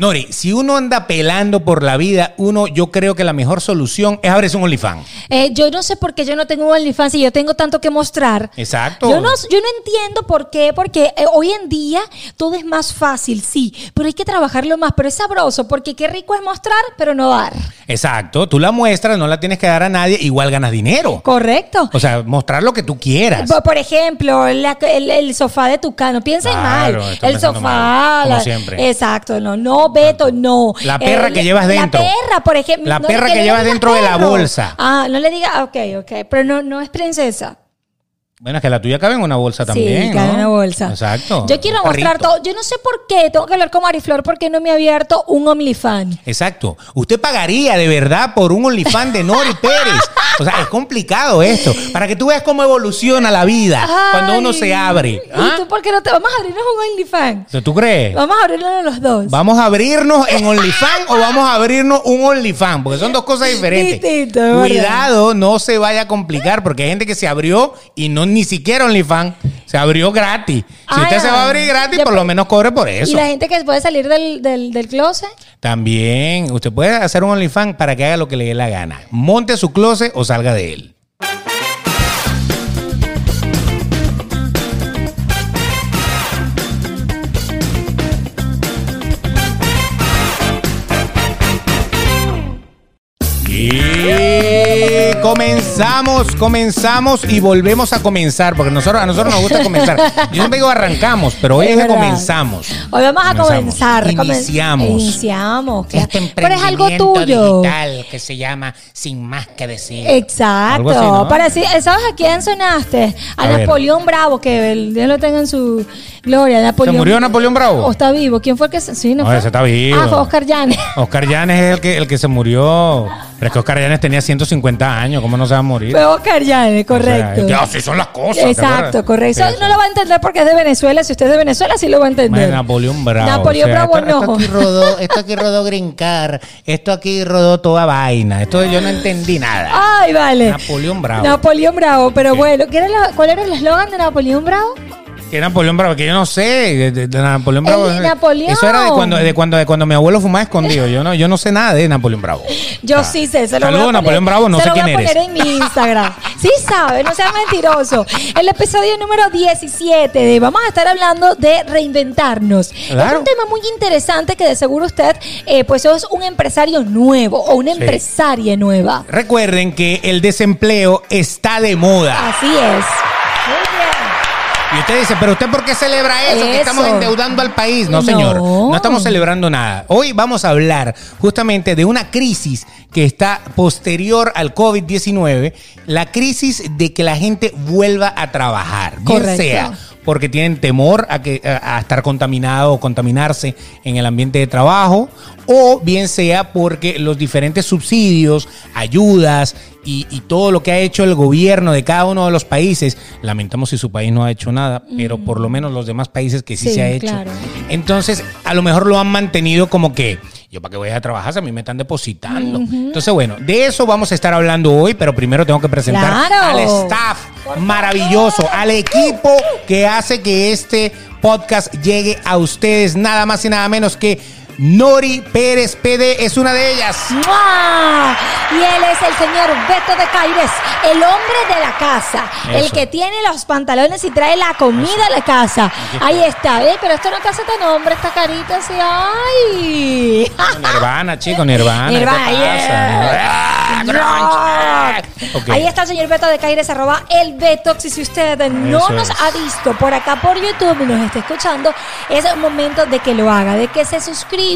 Nori, si uno anda pelando por la vida, uno, yo creo que la mejor solución es abrirse un OnlyFans. Eh, yo no sé por qué yo no tengo un OnlyFans y yo tengo tanto que mostrar. Exacto. Yo no, yo no entiendo por qué, porque eh, hoy en día todo es más fácil, sí, pero hay que trabajarlo más, pero es sabroso, porque qué rico es mostrar, pero no dar. Exacto. Tú la muestras, no la tienes que dar a nadie, igual ganas dinero. Correcto. O sea, mostrar lo que tú quieras. Por, por ejemplo, la- el, el sofá de tu cano. Piensa Claro, mal. El sofá. mal, como la- siempre. Exacto, no, no, Beto, no. La perra Eh, que llevas dentro. La perra, por ejemplo. La no, perra que le llevas dentro de la bolsa. Ah, no le diga, ok, ok, pero no, no es princesa. Bueno, es que la tuya cabe en una bolsa también. sí, ¿no? en una bolsa. Exacto. Yo quiero mostrar todo. Yo no sé por qué, tengo que hablar con Mariflor porque no me ha abierto un OnlyFans. Exacto. Usted pagaría de verdad por un OnlyFans de Nori Pérez. O sea, es complicado esto. Para que tú veas cómo evoluciona la vida cuando uno se abre. ¿Y ¿Ah? tú por qué no te vamos a abrirnos un OnlyFans? ¿Tú crees? Vamos a abrirlo los dos. ¿Vamos a abrirnos en OnlyFans o vamos a abrirnos un OnlyFans? Porque son dos cosas diferentes. Distinto. Cuidado, no se vaya a complicar porque hay gente que se abrió y no ni siquiera OnlyFans. Se abrió gratis. Si Ay, usted se va a abrir gratis, Ya, por lo menos cobre por ¿Y eso. la gente que puede salir del, del, del closet? También, usted puede hacer un OnlyFans para que haga lo que le dé la gana. Monte su closet o salga de él. Y comenzamos, comenzamos y volvemos a comenzar, porque nosotros, a nosotros nos gusta comenzar. Yo siempre digo arrancamos, pero hoy es, que comenzamos. Hoy vamos a comenzar. Comen- Iniciamos. Iniciamos. claro. Este Pero es algo tuyo. digital que se llama Sin Más Que Decir. Exacto. Algo así, ¿no? Para decir- ¿Sabes a quién sonaste? A. Napoleón Bravo, que el Dios lo tenga en su gloria. Napoleón, murió Napoleón Bravo? ¿O está vivo? ¿Quién fue el que se.? Sí, no, No, fue? ese está vivo. Ah, fue Oscar Llanes. Oscar Llanes es el que, el que se murió. Pero es que Oscar Llanes tenía 150 años, ¿cómo no se va a morir? Fue Oscar Llanes, O sea, correcto. es que así son las cosas. ¿te Exacto, correcto. Sí, no lo va a entender porque es de Venezuela. Si usted es de Venezuela, sí lo va a entender. Napoleón Bravo. Napoleón o sea, Bravo esto- no. Esto aquí rodó, esto aquí rodó Grincar, esto aquí rodó toda vaina. Esto yo no entendí nada. Ay, vale. Napoleón Bravo. Napoleón Bravo, pero bueno, ¿qué era la- ¿cuál era el eslogan de Napoleón Bravo? ¿Qué Napoleón Bravo? Que yo no sé. De, de- de Napoleón Bravo. El Napoleón. Eso era de cuando, de cuando, de cuando mi abuelo fumaba escondido. Yo no, yo no sé nada de Napoleón Bravo. Yo O sea, sí sé, se lo Saludos, voy a poner, Napoleón Bravo, no se sé lo voy quién a eres. poner en mi Instagram. Sí sabe, no sea mentiroso. El episodio número 17 de vamos a estar hablando de reinventarnos. Claro. Es un tema muy interesante que de seguro usted eh, pues es un empresario nuevo o una Sí. empresaria nueva. Recuerden que el desempleo está de moda. Así es. Y usted dice, pero usted por qué celebra eso? Que estamos endeudando al país. No, No. señor. No estamos celebrando nada. Hoy vamos a hablar justamente de una crisis que está posterior al COVID-19, la crisis de que la gente vuelva a trabajar. Bien sea porque tienen temor a, que, a, a estar contaminado o contaminarse en el ambiente de trabajo, o bien sea porque los diferentes subsidios, ayudas y, y todo lo que ha hecho el gobierno de cada uno de los países, lamentamos si su país no ha hecho nada, pero por lo menos los demás países que sí, Sí, se ha hecho. claro. Entonces, a lo mejor lo han mantenido como que yo para qué voy a trabajar si a mí me están depositando. Entonces, bueno, de eso vamos a estar hablando hoy, pero primero tengo que presentar Claro. al staff maravilloso, al equipo que hace que este podcast llegue a ustedes, nada más y nada menos que Nori Pérez PD es una de ellas. ¡Mua! Y él es el señor Beto de Caires, el hombre de la casa, el que tiene los pantalones y trae la comida a la casa. Ahí está, ¿ves? Pero esto no te hace tan hombre, esta carita así, ¡ay! Nirvana, chico, Nirvana. Nirvana, ¿qué te pasa? yeah. Ah. Ahí está el señor Beto de Caires, arroba el Betox. Y si usted no Eso nos es. ha visto por acá por YouTube y nos está escuchando, es el momento de que lo haga, de que se suscriba,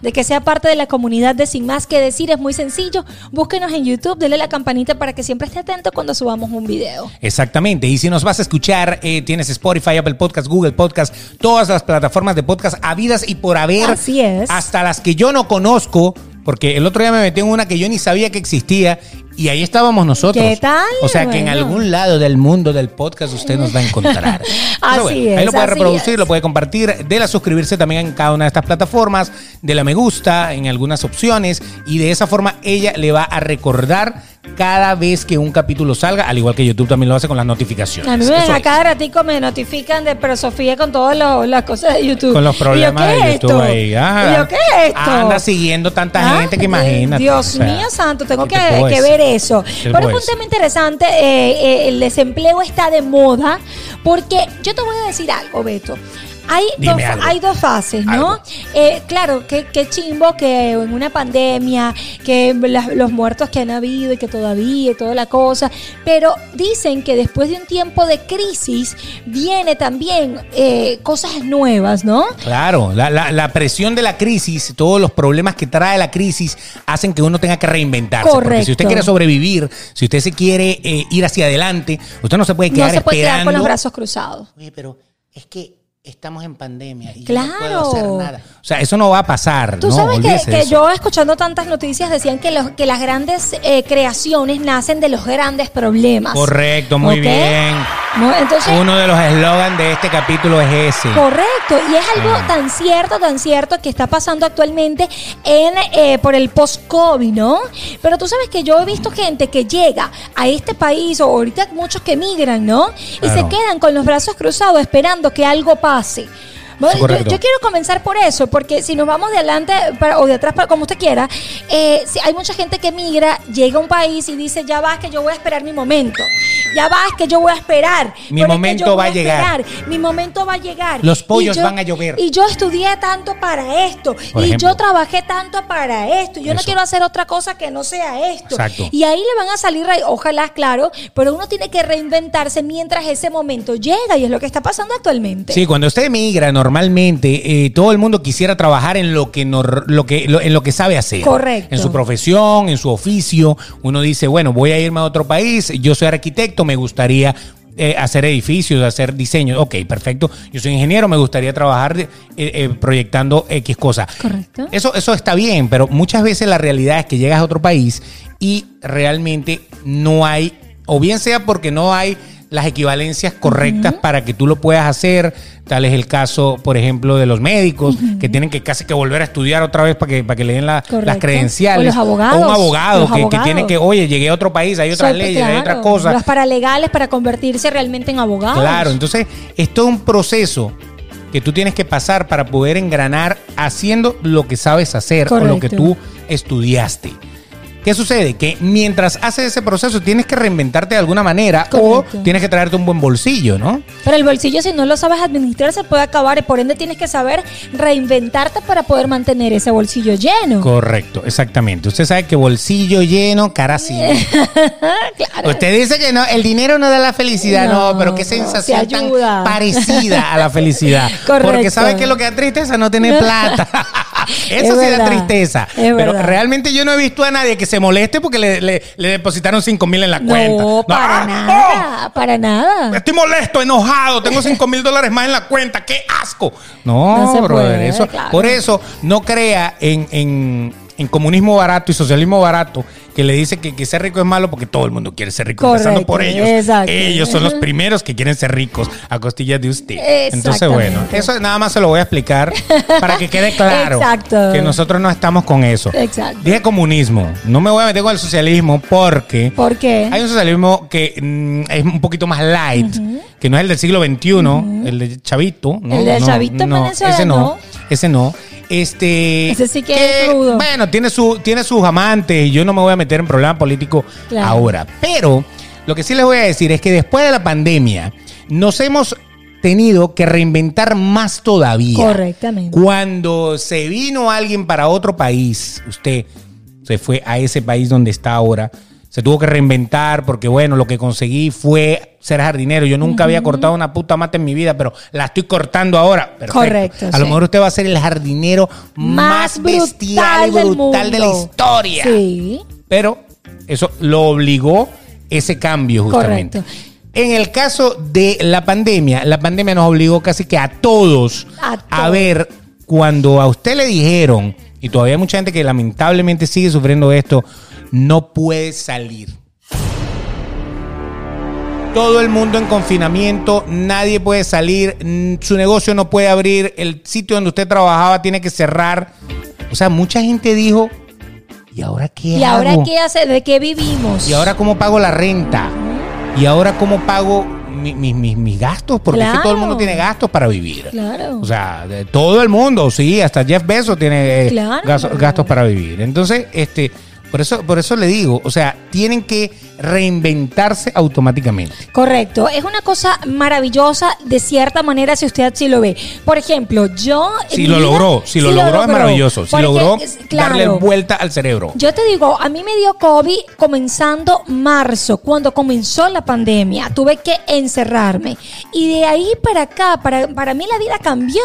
de que sea parte de la comunidad de Sin Más Que Decir. Es muy sencillo. Búsquenos en YouTube, dele la campanita para que siempre esté atento cuando subamos un video. Exactamente. Y si nos vas a escuchar, eh, tienes Spotify, Apple Podcast, Google Podcast, todas las plataformas de podcast habidas y por haber. Así es. Hasta las que yo no conozco, porque el otro día me metí en una que yo ni sabía que existía y ahí estábamos nosotros. ¿Qué tal? O sea que en Bueno. algún lado del mundo del podcast usted nos va a encontrar. Así Ahí es, lo puede reproducir, es. lo puede compartir, de la suscribirse también en cada una de estas plataformas, de la me gusta en algunas opciones y de esa forma ella le va a recordar cada vez que un capítulo salga, al igual que YouTube también lo hace con las notificaciones. A mí cada ratico me notifican de Pero Sofía con todas las cosas de YouTube. Con los problemas ¿Y yo, ¿qué de YouTube esto? ahí. Ah, ¿Y yo qué es esto? Anda siguiendo tanta Ah, gente que imagínate. Dios o sea, mío santo, tengo ¿qué que, te ver eso. ¿Qué te Pero es un tema interesante. eh, eh, el desempleo está de moda. Porque yo te voy a decir algo, Beto. Hay dos, hay dos fases, ¿no? Eh, claro, que, que chimbo que en una pandemia, que la- los muertos que han habido y que todavía y toda la cosa, pero dicen que después de un tiempo de crisis viene también eh, cosas nuevas, ¿no? Claro, la, la- la presión de la crisis, todos los problemas que trae la crisis hacen que uno tenga que reinventarse. Porque si Correcto. usted quiere sobrevivir, si usted se quiere eh, ir hacia adelante, usted no se puede No quedar se puede quedar esperando. con los brazos cruzados. Oye, pero es que estamos en pandemia y yo Claro. no puedo hacer nada. O sea, eso no va a pasar. Tú no, sabes que, yo escuchando tantas noticias decían que, los, que las grandes eh, creaciones nacen de los grandes problemas. Correcto, muy bien. No, Entonces, Uno de los eslogans de este capítulo es ese. Correcto, y es algo Ah. tan cierto, tan cierto que está pasando actualmente en eh, por el post-COVID, ¿no? Pero tú sabes que yo he visto gente que llega a este país, o ahorita muchos que migran, ¿no? Y se quedan con los brazos cruzados esperando que algo pase. Rossi. Bueno, yo, quiero comenzar por eso, porque si nos vamos de adelante para- o de atrás, para, como usted quiera, eh, si hay mucha gente que migra, llega a un país y dice, ya va, que yo voy a esperar mi momento. Ya va, que yo voy a esperar. Mi momento va a llegar. esperar, Mi momento va a llegar. Los pollos yo- van a llover. Y yo estudié tanto para esto. Por y ejemplo. yo trabajé tanto para esto. Yo no quiero hacer otra cosa que no sea esto. Exacto. Y ahí le van a salir, ojalá, claro, pero uno tiene que reinventarse mientras ese momento llega y es lo que está pasando actualmente. Sí, cuando usted emigra, normalmente eh, todo el mundo quisiera trabajar en lo que, lo que lo- en lo que sabe hacer. Correcto. En su profesión, en su oficio. Uno dice, bueno, voy a irme a otro país. Yo soy arquitecto, me gustaría eh, hacer edificios, hacer diseños. Ok, perfecto. Yo soy ingeniero, me gustaría trabajar eh, eh, proyectando X cosas. Correcto. Eso, eso está bien, pero muchas veces la realidad es que llegas a otro país y realmente no hay, o bien sea porque no hay las equivalencias correctas para que tú lo puedas hacer. Tal es el caso, por ejemplo, de los médicos que tienen que casi que volver a estudiar otra vez para que, para que le den la- las credenciales. O los abogados. O un abogado que, tiene que, oye, llegué a otro país, hay otras Soy- leyes, hay otras cosas. Los paralegales para convertirse realmente en abogados. Claro, entonces es todo un proceso que tú tienes que pasar para poder engranar haciendo lo que sabes hacer o lo que tú estudiaste. ¿Qué sucede? Que mientras haces ese proceso tienes que reinventarte de alguna manera Correcto. o tienes que traerte un buen bolsillo, ¿no? Pero el bolsillo, si no lo sabes administrar, se puede acabar y por ende tienes que saber reinventarte para poder mantener ese bolsillo lleno. Correcto, exactamente. Usted sabe que bolsillo lleno, cara sin. claro. Usted dice que no, el dinero no da la felicidad, no, No, pero qué sensación tan parecida a la felicidad. Correcto. Porque sabe que lo que da tristeza no tener plata. Eso Es sí da tristeza. Pero realmente yo no he visto a nadie que se moleste porque le, le- le depositaron 5 mil en la cuenta. No, para ¡Ah! nada, para ¡Oh! nada. Estoy molesto, enojado, tengo 5 mil dólares más en la cuenta, qué asco. No, No se brother, puede, eso, claro. por eso no crea en, en- en comunismo barato y socialismo barato que le dice que, que ser rico es malo porque todo el mundo quiere ser rico, empezando Correcto, por ellos. exacto. Ellos son los primeros que quieren ser ricos a costillas de usted. Entonces, bueno, eso nada más se lo voy a explicar para que quede claro Exacto. que nosotros no estamos con eso. Exacto. Dije comunismo, no me voy a meter con el socialismo porque ¿Por qué? hay un socialismo que mm, es un poquito más light, que no es el del siglo XXI, el de Chavito. ¿no? El del No, Chavito no, venezolano. Ese no, ese no. Este, Ese sí que es rudo. Bueno, tiene, su, tiene sus amantes y yo no me voy a meter en problemas políticos Claro. ahora. Pero lo que sí les voy a decir es que después de la pandemia nos hemos tenido que reinventar más todavía. Correctamente. Cuando se vino alguien para otro país, usted se fue a ese país donde está ahora, se tuvo que reinventar porque, bueno, lo que conseguí fue ser jardinero. Yo nunca había cortado una puta mata en mi vida, pero la estoy cortando ahora. Perfecto. Correcto, A lo mejor usted va a ser el jardinero más, bestial y del brutal de la historia. Sí. Pero eso lo obligó ese cambio justamente. Correcto. En el caso de la pandemia, la pandemia nos obligó casi que a todos A ver cuando a usted le dijeron, y todavía hay mucha gente que lamentablemente sigue sufriendo esto, no puede salir. Todo el mundo en confinamiento, nadie puede salir, su negocio no puede abrir, el sitio donde usted trabajaba tiene que cerrar. O sea, mucha gente dijo, ¿y ¿y ahora qué ¿Y hago? ahora qué hace? ¿De qué vivimos? ¿Y ahora cómo pago la renta? ¿Y ahora cómo pago mi- mi- mi- mis gastos? Porque es que todo el mundo tiene gastos para vivir. Claro. O sea, de todo el mundo, sí, hasta Jeff Bezos tiene eh, Claro. gas- gastos para vivir. Entonces, este, por eso, por eso le digo, o sea, tienen que reinventarse automáticamente. Correcto, es una cosa maravillosa de cierta manera si usted así lo ve. Por ejemplo, yo... Si lo vida- logró, si lo logró es maravilloso. Si logró claro, darle vuelta al cerebro. Yo te digo, a mí me dio COVID comenzando marzo, cuando comenzó la pandemia. Tuve que encerrarme. Y de ahí para acá, para, para mí la vida cambió.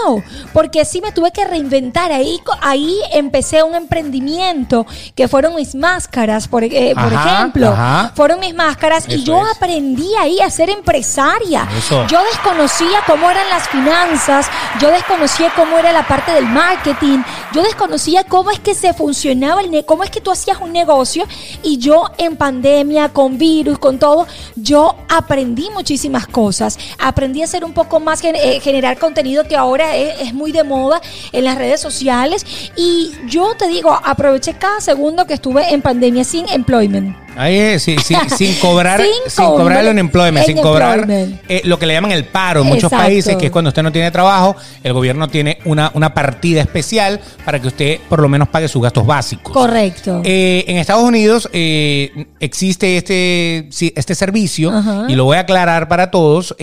Porque sí me tuve que reinventar. Ahí, ahí empecé un emprendimiento que fueron mis máscaras, por, eh, por Ajá, ejemplo. ajá. Fueron mis máscaras y yo es. aprendí ahí a ser empresaria. Eso. Yo desconocía cómo eran las finanzas, yo desconocía cómo era la parte del marketing, yo desconocía cómo es que se funcionaba el ne- cómo es que tú hacías un negocio y yo en pandemia, con virus, con todo, yo aprendí muchísimas cosas. Aprendí a ser un poco más gen- eh, generar contenido que ahora es, es muy de moda en las redes sociales y yo te digo, aproveché cada segundo que estuve en pandemia sin employment. Ahí es, sí, sí, sin cobrar, Sin sin, cobrar el unemployment, sin cobrar eh, lo que le llaman el paro en muchos Exacto. países, que es cuando usted no tiene trabajo, el gobierno tiene una, una partida especial para que usted por lo menos pague sus gastos básicos. Correcto. Eh, en Estados Unidos eh, existe este, este servicio Ajá. y lo voy a aclarar para todos.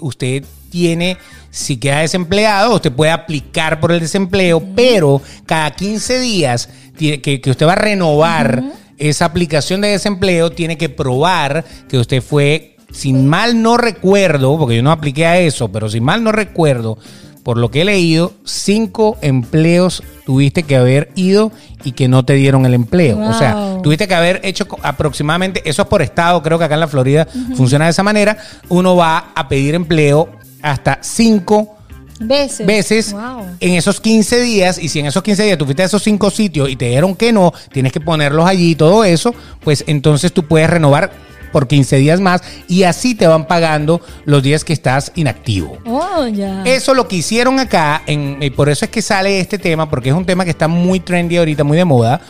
Usted tiene, si queda desempleado, usted puede aplicar por el desempleo, pero cada 15 días que usted va a renovar esa aplicación de desempleo, tiene que probar que usted fue, sin mal no recuerdo, porque yo no apliqué a eso, pero sin mal no recuerdo, por lo que he leído, cinco empleos tuviste que haber ido y que no te dieron el empleo. O sea, tuviste que haber hecho aproximadamente, eso es por estado, creo que acá en la Florida funciona de esa manera, uno va a pedir empleo hasta cinco veces. veces Wow. en esos 15 días y si en esos 15 días tú fuiste a esos cinco sitios y te dijeron que no, tienes que ponerlos allí y todo eso, pues entonces tú puedes renovar por 15 días más y así te van pagando los días que estás inactivo. Oh. Eso lo que hicieron acá, en, y por eso es que sale este tema, porque es un tema que está muy trendy ahorita, muy de moda.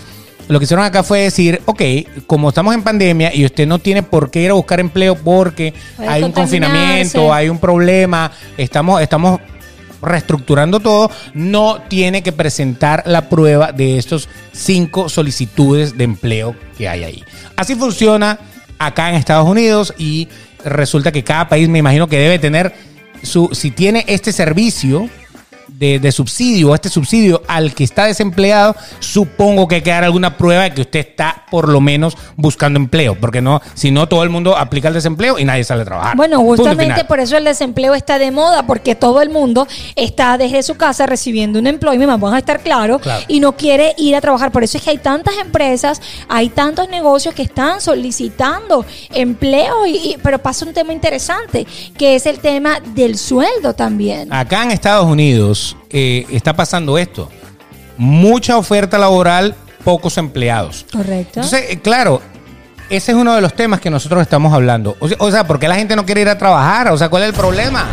Lo que hicieron acá fue decir, ok, como estamos en pandemia y usted no tiene por qué ir a buscar empleo porque hay un confinamiento, hay un problema, estamos, estamos reestructurando todo, no tiene que presentar la prueba de estos cinco solicitudes de empleo que hay ahí. Así funciona acá en Estados Unidos y resulta que cada país me imagino que debe tener su, si tiene este servicio de, de subsidio, este subsidio al que está desempleado, supongo que hay que dar alguna prueba de que usted está por lo menos buscando empleo, porque no, si no todo el mundo aplica el desempleo y nadie sale a trabajar. Bueno, justamente por eso el desempleo está de moda, porque todo el mundo está desde su casa recibiendo un employment, vamos a estar claros, Claro. y no quiere ir a trabajar. Por eso es que hay tantas empresas, hay tantos negocios que están solicitando empleo, y, y- pero pasa un tema interesante, que es el tema del sueldo también. Acá en Estados Unidos eh, está pasando esto. Mucha oferta laboral, pocos empleados. Correcto. Entonces, eh, claro, ese es uno de los temas que nosotros estamos hablando. O sea, o sea, ¿por qué la gente no quiere ir a trabajar? O sea, ¿cuál es el problema?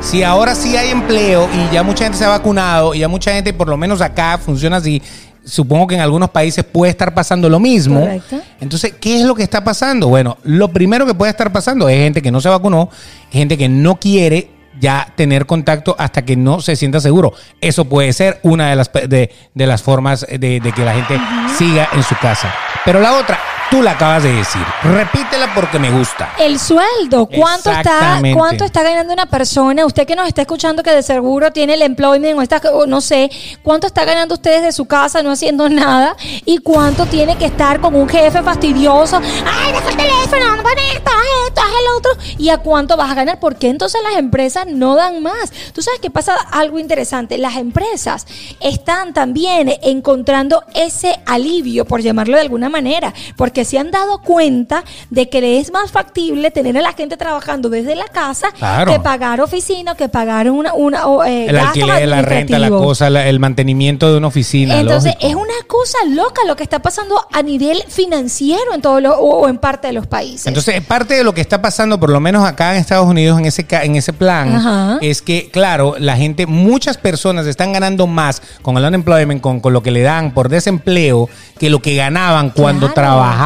Si ahora sí hay empleo y ya mucha gente se ha vacunado y ya mucha gente, por lo menos acá funciona así, supongo que en algunos países puede estar pasando lo mismo. Correcto. Entonces, ¿qué es lo que está pasando? Bueno, lo primero que puede estar pasando es gente que no se vacunó, gente que no quiere ya tener contacto hasta que no se sienta seguro. Eso puede ser una de las, de, de las formas de, de que la gente siga en su casa. Pero la otra, tú la acabas de decir. Repítela porque me gusta. El sueldo, ¿cuánto está, cuánto está ganando una persona? Usted que nos está escuchando que de seguro tiene el employment o está, o no sé, ¿cuánto está ganando usted desde su casa no haciendo nada? ¿Y cuánto tiene que estar con un jefe fastidioso? ¡Ay, deja el teléfono! ¡No esto! haz esto! ¡Haz el otro! ¿Y a cuánto vas a ganar? ¿Por qué entonces las empresas no dan más? Tú sabes que pasa algo interesante. Las empresas están también encontrando ese alivio, por llamarlo de alguna manera, porque se han dado cuenta de que le es más factible tener a la gente trabajando desde la casa Claro. que pagar oficina, que pagar una, una eh, El alquiler, la renta, la cosa, la- el mantenimiento de una oficina. Entonces, lógico. es una cosa loca lo que está pasando a nivel financiero en todo lo, o, en parte de los países. Entonces, parte de lo que está pasando, por lo menos acá en Estados Unidos, en ese, en ese plan, Ajá. es que, claro, la gente, muchas personas están ganando más con el unemployment, con, con lo que le dan por desempleo, que lo que ganaban cuando Claro. trabajaban.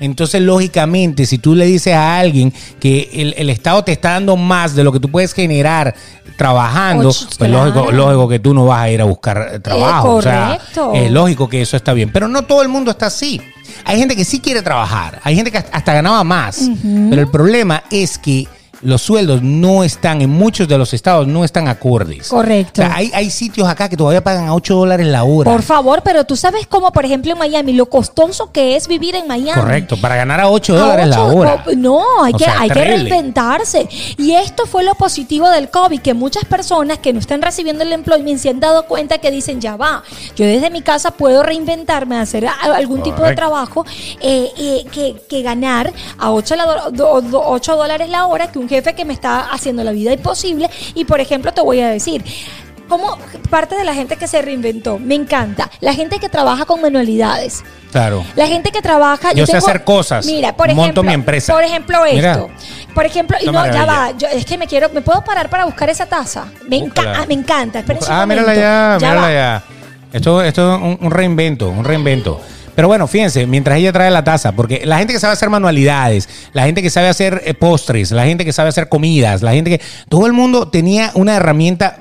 Entonces, lógicamente, si tú le dices a alguien que el, el Estado te está dando más de lo que tú puedes generar trabajando, pues claro. lógico, lógico que tú no vas a ir a buscar eh, trabajo. o sea, correcto. es lógico que eso está bien. Pero no todo el mundo está así. Hay gente que sí quiere trabajar. Hay gente que hasta- hasta ganaba más. Pero el problema es que los sueldos no están, en muchos de los estados, no están acordes. Correcto. O sea, hay, hay sitios acá que todavía pagan a 8 dólares la hora. Por favor, pero tú sabes cómo, por ejemplo, en Miami, lo costoso que es vivir en Miami. Correcto, para ganar a 8 A dólares la hora. No, hay, O que, sea, hay que reinventarse. Y esto fue lo positivo del COVID, que muchas personas que no están recibiendo el employment se han dado cuenta que dicen, ya va, yo desde mi casa puedo reinventarme, hacer algún tipo de trabajo eh, eh, que, que ganar a 8, dólares la hora que un jefe que me está haciendo la vida imposible. Y por ejemplo, te voy a decir, como parte de la gente que se reinventó, me encanta, la gente que trabaja con manualidades. Claro. La gente que trabaja. Yo sé hacer cosas. Mira, por Monto ejemplo. mi empresa. Por ejemplo, Mira. esto. Por ejemplo, y no, ya va. Yo, es que me quiero. ¿Me puedo parar para buscar esa taza? Me, enca- ah, me encanta. Un Ah, mírala ya, Ya mírala va. ya. Esto, esto es un, un reinvento, un reinvento. Pero bueno, fíjense, mientras ella trae la taza, porque la gente que sabe hacer manualidades, la gente que sabe hacer eh, postres, la gente que sabe hacer comidas, la gente que... Todo el mundo tenía una herramienta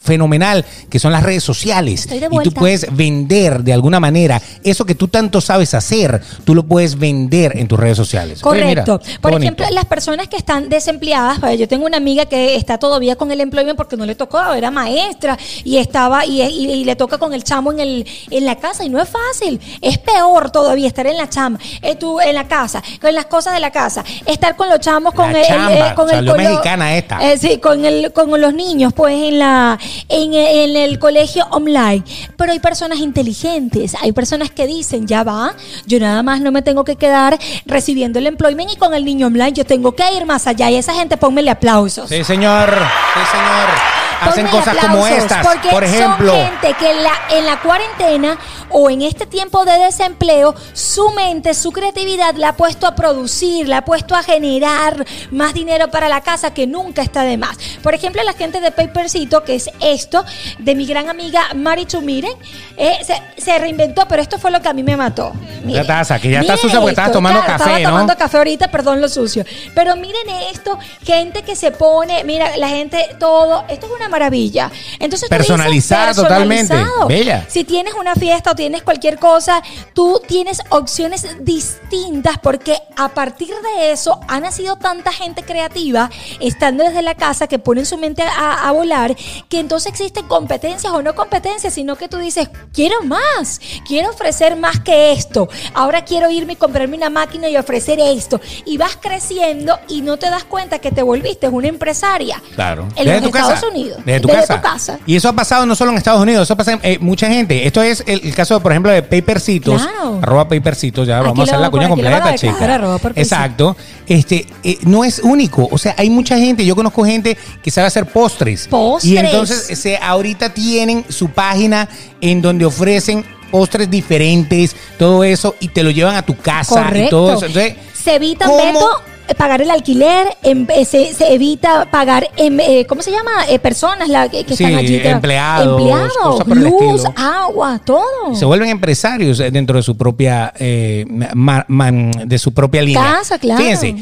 fenomenal, que son las redes sociales. Y tú puedes vender de alguna manera eso que tú tanto sabes hacer, tú lo puedes vender en tus redes sociales. Oye, mira, Correcto. Por bonito. ejemplo, las personas que están desempleadas, yo tengo una amiga que está todavía con el employment porque no le tocó, era maestra y estaba y, y- y le toca con el chamo en el en la casa y no es fácil. Es peor todavía estar en la chama, eh, tú en la casa, con las cosas de la casa, estar con los chamos con La el, chamba, eh, con el con lo- esta. eh, sí, con el con los niños pues en la en, en el colegio online. Pero hay personas inteligentes, hay personas que dicen, ya va, yo nada más no me tengo que quedar recibiendo el employment y con el niño online, yo tengo que ir más allá y esa gente pónmele aplausos. Sí, señor. Sí, señor. Hacen cosas como estas. Porque Por ejemplo. son gente que en la, en la cuarentena o en este tiempo de desempleo, su mente, su creatividad la ha puesto a producir, la ha puesto a generar más dinero para la casa que nunca está de más. Por ejemplo, la gente de Papercito, que es esto, de mi gran amiga Marichu, miren, eh, se, se reinventó, pero esto fue lo que a mí me mató. Miren, taza, que ya está sucia porque estabas tomando claro, café, estaba ¿no? tomando café ahorita, perdón lo sucio. Pero miren esto, gente que se pone, mira, la gente, todo, esto es una maravilla. Entonces tú dices, Personalizada totalmente, bella. Si tienes una fiesta o tienes cualquier cosa, tú tienes opciones distintas porque a partir de eso ha nacido tanta gente creativa estando desde la casa que ponen su mente a, a volar, que entonces existen competencias o no competencias, sino que tú dices, quiero más, quiero ofrecer más que esto, ahora quiero irme y comprarme una máquina y ofrecer esto. Y vas creciendo y no te das cuenta que te volviste una empresaria. Claro. En los Estados casa. Unidos. Desde tu Desde casa. tu casa. Y eso ha pasado no solo en Estados Unidos, eso pasa en eh, mucha gente. Esto es el, el caso, por ejemplo, de Papercitos. Claro. Arroba Papercitos, ya vamos a hacer la cuña completa, chica. Exacto. Este, eh, no es único. O sea, hay mucha gente, yo conozco gente que sabe hacer postres. Postres. Y entonces se, ahorita tienen su página en donde ofrecen postres diferentes, todo eso, y te lo llevan a tu casa y Correcto. todo eso. Entonces, se evita, ¿cómo? Beto, pagar el alquiler, em, eh, se, se evita pagar, em, eh, ¿cómo se llama? Eh, personas la, que, que Sí, están allí. empleados, Empleados, luz, agua, todo. se vuelven empresarios dentro de su propia eh, ma- ma- de su propia línea. Casa, claro. Fíjense.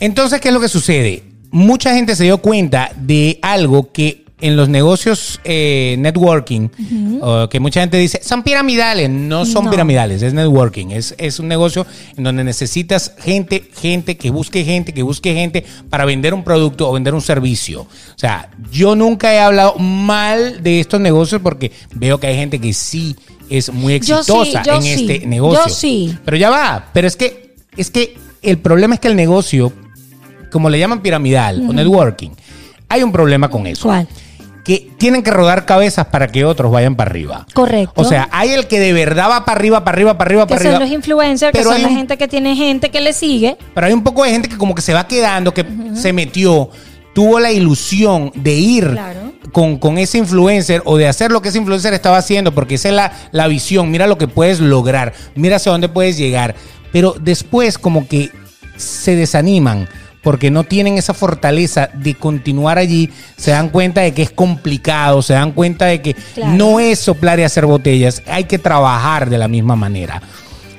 Entonces, ¿qué es lo que sucede? Mucha gente se dio cuenta de algo que en los negocios eh, networking, que mucha gente dice, son piramidales. No son No. piramidales, es networking. Es, es un negocio en donde necesitas gente, gente que busque gente, que busque gente para vender un producto o vender un servicio. O sea, yo nunca he hablado mal de estos negocios porque veo que hay gente que sí es muy Yo sí, exitosa yo en sí, este negocio. yo sí. Pero ya va, pero es que, es que el problema es que el negocio, como le llaman piramidal o networking, hay un problema con eso. ¿Cuál? Que tienen que rodar cabezas para que otros vayan para arriba. Correcto. O sea, hay el que de verdad va para arriba, para arriba, para arriba, que para son arriba. los influencers, que Pero son hay la gente que tiene gente que le sigue. Pero hay un poco de gente que como que se va quedando, que se metió, tuvo la ilusión de ir Claro. con, con ese influencer o de hacer lo que ese influencer estaba haciendo, porque esa es la, la visión, mira lo que puedes lograr, mira hacia dónde puedes llegar, pero después como que se desaniman porque no tienen esa fortaleza de continuar allí, se dan cuenta de que es complicado, se dan cuenta de que Claro. no es soplar y hacer botellas, hay que trabajar de la misma manera.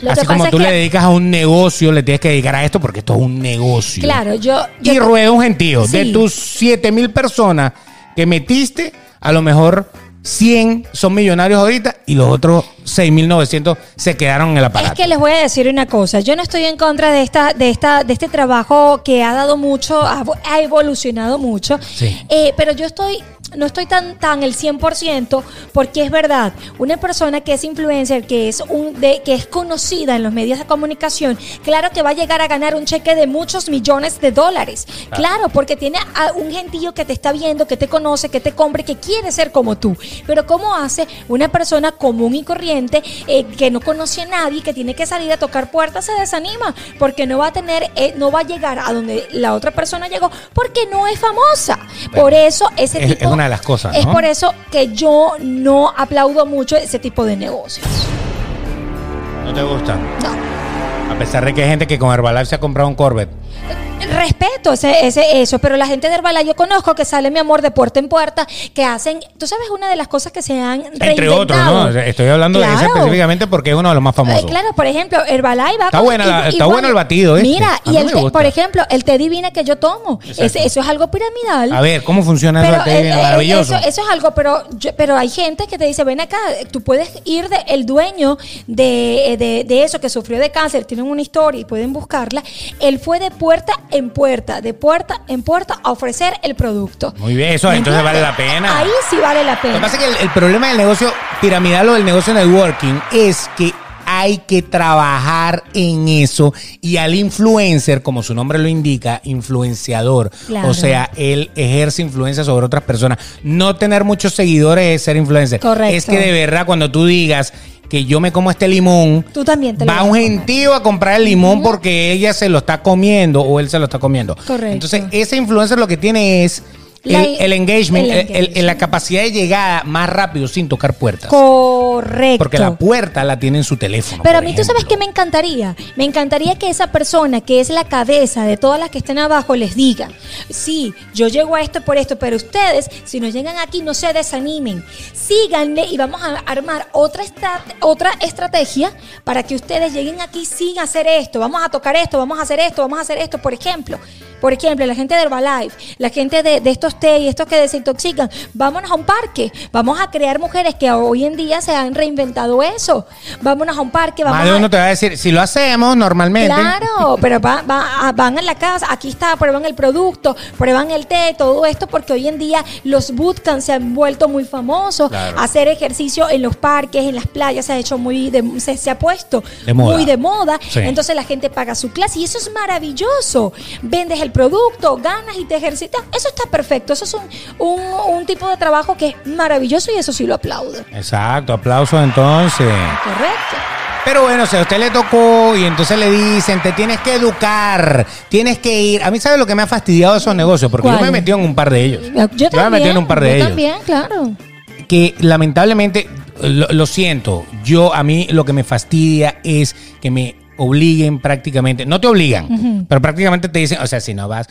Lo Así como tú le dedicas a un negocio, le tienes que dedicar a esto porque esto es un negocio. Claro, yo. yo Y rueda un gentío. De tus 7 mil personas que metiste, a lo mejor 100 son millonarios ahorita y los otros 6.900 se quedaron en el aparato. Es que les voy a decir una cosa. Yo no estoy en contra de esta, de esta, de este trabajo que ha dado mucho, ha, ha evolucionado mucho. Sí. Eh, pero yo estoy, no estoy tan, tan el 100% porque es verdad. Una persona que es influencer, que es un, de, que es conocida en los medios de comunicación, claro que va a llegar a ganar un cheque de muchos millones de dólares. Claro, porque tiene a un gentío que te está viendo, que te conoce, que te compre, que quiere ser como tú. Pero ¿cómo hace una persona común y corriente eh, que no conoce a nadie, que tiene que salir a tocar puertas, se desanima? Porque no va a tener, eh, no va a llegar a donde la otra persona llegó, porque no es famosa. por eso ese es- tipo es una de las cosas, Es por eso que yo no aplaudo mucho ese tipo de negocios. ¿No te gustan? No. A pesar de que hay gente que con Herbalife se ha comprado un Corvette. Respeto ese, ese, eso, pero la gente de Herbalife yo conozco que sale, mi amor, de puerta en puerta, que hacen, tú sabes, una de las cosas que se han Entre otros, ¿no? Estoy hablando de ese específicamente porque es uno de los más famosos. Eh, claro, por ejemplo, Herbalife va Está con- buena la- igual- está bueno el batido este. Mira, y el té- por ejemplo, el té divina que yo tomo, eso es algo piramidal. A ver, ¿cómo funciona eso? Pero, del té eh, divino? eh, Maravilloso. Eso, eso es algo, pero, yo- pero hay gente que te dice, ven acá, tú puedes ir de, el dueño de, de- de eso que sufrió de cáncer, tienen una historia y pueden buscarla. Él fue de puerta en puerta, de puerta en puerta a ofrecer el producto. Muy bien, eso ¿Me entonces vale la pena. Ahí sí vale la Lo que pena. pasa es que el, el problema del negocio piramidal o del negocio networking es que hay que trabajar en eso y al influencer, como su nombre lo indica, influenciador. Claro. O sea, él ejerce influencia sobre otras personas. No tener muchos seguidores es ser influencer. Correcto. Es que de verdad cuando tú digas que yo me como este limón, Tú también te lo va un gentío a comprar el limón porque ella se lo está comiendo o él se lo está comiendo. Correcto. Entonces, ese influencer lo que tiene es La- el engagement, el engagement. la capacidad de llegada más rápido sin tocar puertas. Correcto. Porque la puerta la tiene en su teléfono. Pero a mí, ¿tú sabes qué me encantaría? Me encantaría que esa persona que es la cabeza de todas las que estén abajo les diga, sí, yo llego a esto por esto, pero ustedes, si no llegan aquí, no se desanimen. Síganle y vamos a armar otra, estra- otra estrategia para que ustedes lleguen aquí sin hacer esto. Vamos a tocar esto, vamos a hacer esto, vamos a hacer esto, por ejemplo. Por ejemplo, la gente de Herbalife, la gente de, de estos té y estos que desintoxican, vámonos a un parque. Vamos a crear mujeres que hoy en día se han reinventado eso. Vámonos a un parque, vamos Más de a... uno te va a decir, si lo hacemos normalmente. Claro, pero va- va- a- van a la casa, aquí está, prueban el producto, prueban el té, todo esto, porque hoy en día los bootcamps se han vuelto muy famosos. Claro. Hacer ejercicio en los parques, en las playas, se ha hecho muy, de- se, se ha puesto De muy de moda. Sí. Entonces la gente paga su clase y eso es maravilloso. Vendes el producto, ganas y te ejercitas. Eso está perfecto. Eso es un, un, un tipo de trabajo que es maravilloso y eso sí lo aplaudo. Exacto, aplausos entonces. Correcto. Pero bueno, si a usted le tocó y entonces le dicen, te tienes que educar, tienes que ir. A mí, ¿sabe lo que me ha fastidiado esos negocios? Porque yo me he metido en un par de ellos. Yo me he también. metido en un par de yo ellos. también, claro. que lamentablemente, lo, lo siento, yo a mí lo que me fastidia es que me obliguen prácticamente, no te obligan, pero prácticamente te dicen, o sea, si no vas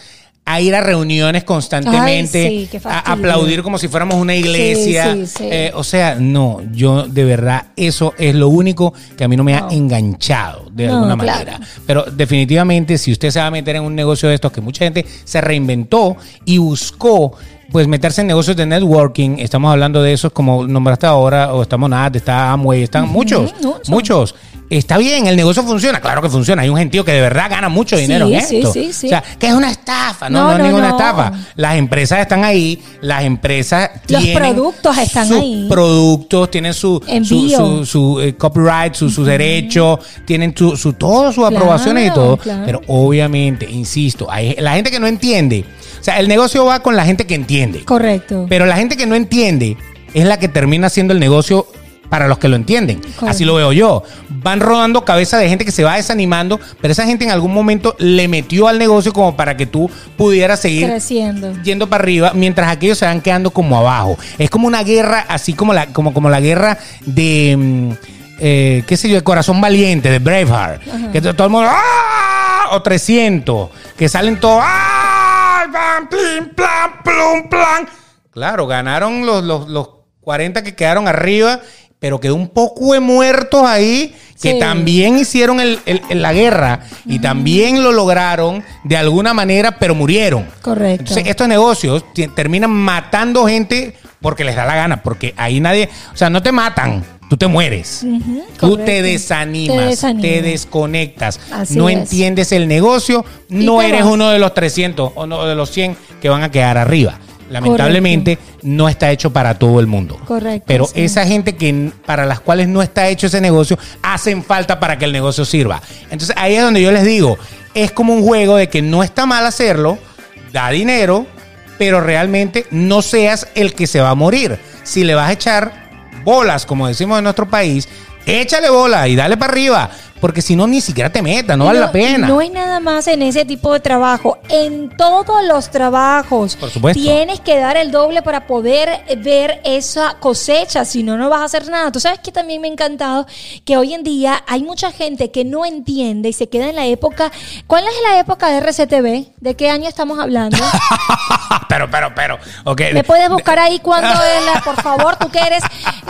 a ir a reuniones constantemente, Ay, sí, qué a aplaudir como si fuéramos una iglesia, Sí, sí, sí. eh, o sea, no, yo de verdad eso es lo único que a mí no me ha enganchado de No, alguna claro. manera. Pero definitivamente si usted se va a meter en un negocio de estos que mucha gente se reinventó y buscó pues meterse en negocios de networking, estamos hablando de esos como nombraste ahora, o estamos nada, está Amway, están muchos, muchos. muchos. Está bien, el negocio funciona, claro que funciona. Hay un gentío que de verdad gana mucho dinero Sí, en esto. sí, sí. O sea, que es una estafa, no, No, no, es ninguna estafa. Las empresas están ahí, las empresas Los tienen productos están sus ahí. productos, tienen su, su, su- su, eh, copyright, sus derechos, tienen su, su, todas sus aprobaciones y todo. claro. Pero obviamente, insisto, hay la gente que no entiende. O sea, el negocio va con la gente que entiende. Correcto. Pero la gente que no entiende es la que termina haciendo el negocio para los que lo entienden. Correcto. Así lo veo yo. Van rodando cabeza de gente que se va desanimando, pero esa gente en algún momento le metió al negocio como para que tú pudieras seguir Creciendo. yendo para arriba, mientras aquellos se van quedando como abajo. Es como una guerra, así como la, como, como la guerra de, mm, eh, qué sé yo, de Corazón Valiente, de Braveheart. Que to- todo el mundo, ¡ah! O 300, que salen todos, pim, plan, plum, plan. Claro, ganaron los, los, los 40 que quedaron arriba, pero quedó un poco de muertos ahí que Sí. también hicieron el- el- el- la guerra y también lo lograron de alguna manera, pero murieron. Correcto. Entonces, estos negocios terminan matando gente porque les da la gana, porque ahí nadie, o sea, no te matan, tú te mueres. Tú te desanimas, Te desconectas, Así no es. entiendes el negocio, no eres vas. uno de los 300 o no de los 100 que van a quedar arriba. Lamentablemente no está hecho para todo el mundo. Correcto, Pero sí. esa gente que para las cuales no está hecho ese negocio hacen falta para que el negocio sirva. Entonces ahí es donde yo les digo, es como un juego de que no está mal hacerlo, da dinero, pero realmente no seas el que se va a morir. Si le vas a echar bolas, como decimos en nuestro país, échale bola y dale para arriba, porque si no ni siquiera te metas, no, vale la pena. No es nada más en ese tipo de trabajo. En todos los trabajos. Por supuesto. Tienes que dar el doble para poder ver esa cosecha. Si no, no vas a hacer nada. Tú sabes que también me ha encantado que hoy en día hay mucha gente que no entiende y se queda en la época. ¿Cuál es la época de RCTV? ¿De qué año estamos hablando? pero, pero, pero. ok. ¿Me puedes buscar ahí cuándo es la, por favor, tú que eres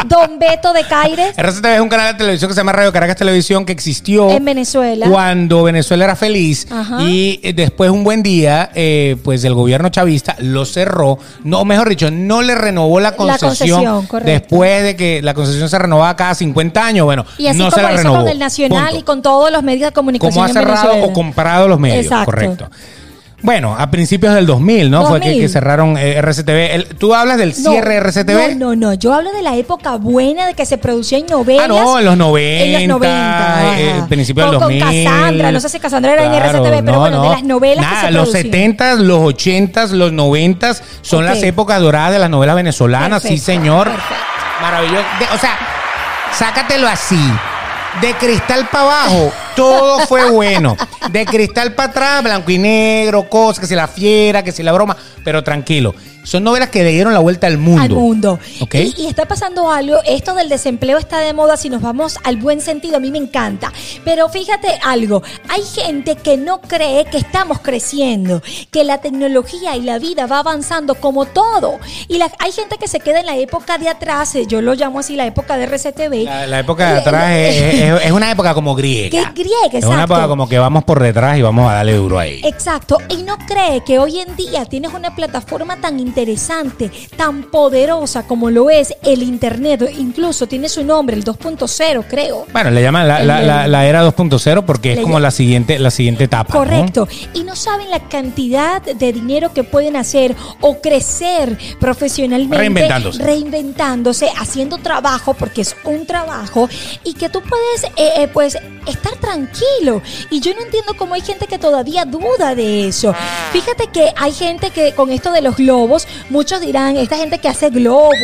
Don Beto de Caires? RCTV es un canal de televisión que se llama Radio Caracas Televisión que existió En Venezuela. cuando Venezuela era feliz Ajá. y eh, después un buen día eh, pues el gobierno chavista lo cerró, no mejor dicho, no le renovó la concesión, después de que la concesión se renovaba cada 50 años, bueno, Y así no se como la hizo renovó. con el Nacional Punto. y con todos los medios de comunicación como ha en cerrado Venezuela. o comprado los medios, Exacto. correcto. Bueno, a principios del 2000, ¿no? Fue que, 2000. que cerraron eh, RCTV. El- ¿Tú hablas del cierre RCTV? No, no, no. Yo hablo de la época buena de que se producían novelas. Ah, no, en los 90, En los 90. eh, principios del Con- 2000. Con Cassandra. No sé si Cassandra era en Claro, RCTV, pero no, bueno, de las novelas Nada, que se los producían. 70, los 80, los 90 son Ok. las épocas doradas de las novelas venezolanas, sí, Perfecto, señor. perfecto. Maravilloso. De- o sea, sácatelo así. De cristal para abajo, todo fue bueno. De cristal para atrás, blanco y negro, cosas, que si la fiera, que si la broma. Pero tranquilo, son novelas que le dieron la vuelta al mundo. Al mundo. ¿Ok? Y, y está pasando algo, esto del desempleo está de moda, si nos vamos al buen sentido, a mí me encanta. Pero fíjate algo, hay gente que no cree que estamos creciendo, que la tecnología y la vida va avanzando como todo. Y la- hay gente que se queda en la época de atrás, eh, yo lo llamo así, la época de RCTV. La, la época de atrás es, es- es una época como griega. Que griega, Es una exacto. época como que vamos por detrás y vamos a darle duro ahí. Exacto, y no cree que hoy en día tienes una plataforma tan interesante, tan poderosa como lo es el Internet, incluso tiene su nombre, el 2.0 creo. Bueno, le llaman la, la- la- la era 2.0 porque es como la siguiente, la siguiente etapa. ¿no? Correcto. Y no saben la cantidad de dinero que pueden hacer o crecer profesionalmente. Reinventándose. Reinventándose, haciendo trabajo, porque es un trabajo, y que tú puedes, eh, eh, pues, estar tranquilo. Y yo no entiendo cómo hay gente que todavía duda de eso. Fíjate que hay gente que con esto de los globos, muchos dirán, esta gente que hace globos,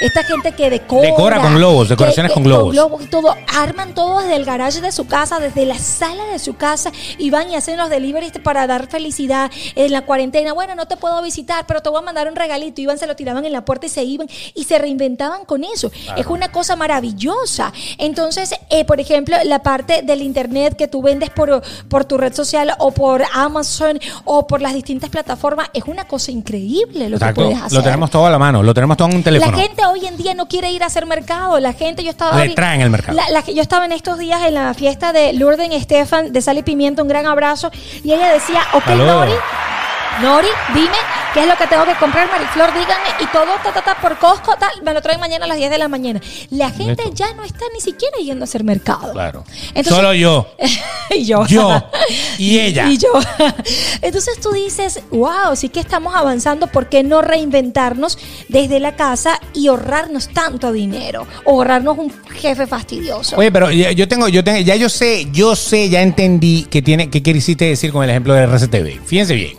esta gente que decora. Decora con globos, decoraciones con globos. y todo, arman todo desde el garage de su casa, desde la sala de su casa y van y hacen los deliveries para dar felicidad en la cuarentena. Bueno, no te puedo visitar, pero te voy a mandar un regalito. Iban, se lo tiraban en la puerta y se iban y se reinventaban con eso. Es una cosa maravillosa. Entonces, eh, por ejemplo, la parte del internet que tú vendes por, por tu red social o por Amazon o por las distintas plataformas es una cosa increíble lo Exacto. que puedes hacer. Lo tenemos todo a la mano, lo tenemos todo en un teléfono. La gente hoy en día no quiere ir a hacer mercado. La gente, yo estaba. Le traen el mercado. La- la que- yo estaba en estos días en la fiesta de Lourdes Estefan de Sal y Pimiento, un gran abrazo. Y ella decía, ok, Saludos. Nori, Nori, dime qué es lo que tengo que comprar, Mariflor, díganme. Y todo, ta, ta, ta, por Costco, tal, me lo traen mañana a las 10 de la mañana. La gente Listo. ya no está ni siquiera yendo a hacer mercado. Claro. Entonces- Solo yo. y yo. Yo y ella. Y yo. Entonces tú dices, wow, sí que estamos avanzando, ¿por qué no reinventarnos desde la casa y ahorrarnos tanto dinero? O ahorrarnos un jefe fastidioso. Oye, pero yo tengo, yo tengo, ya yo sé, yo sé, ya entendí que tiene, qué quisiste decir con el ejemplo de RCTV. Fíjense bien.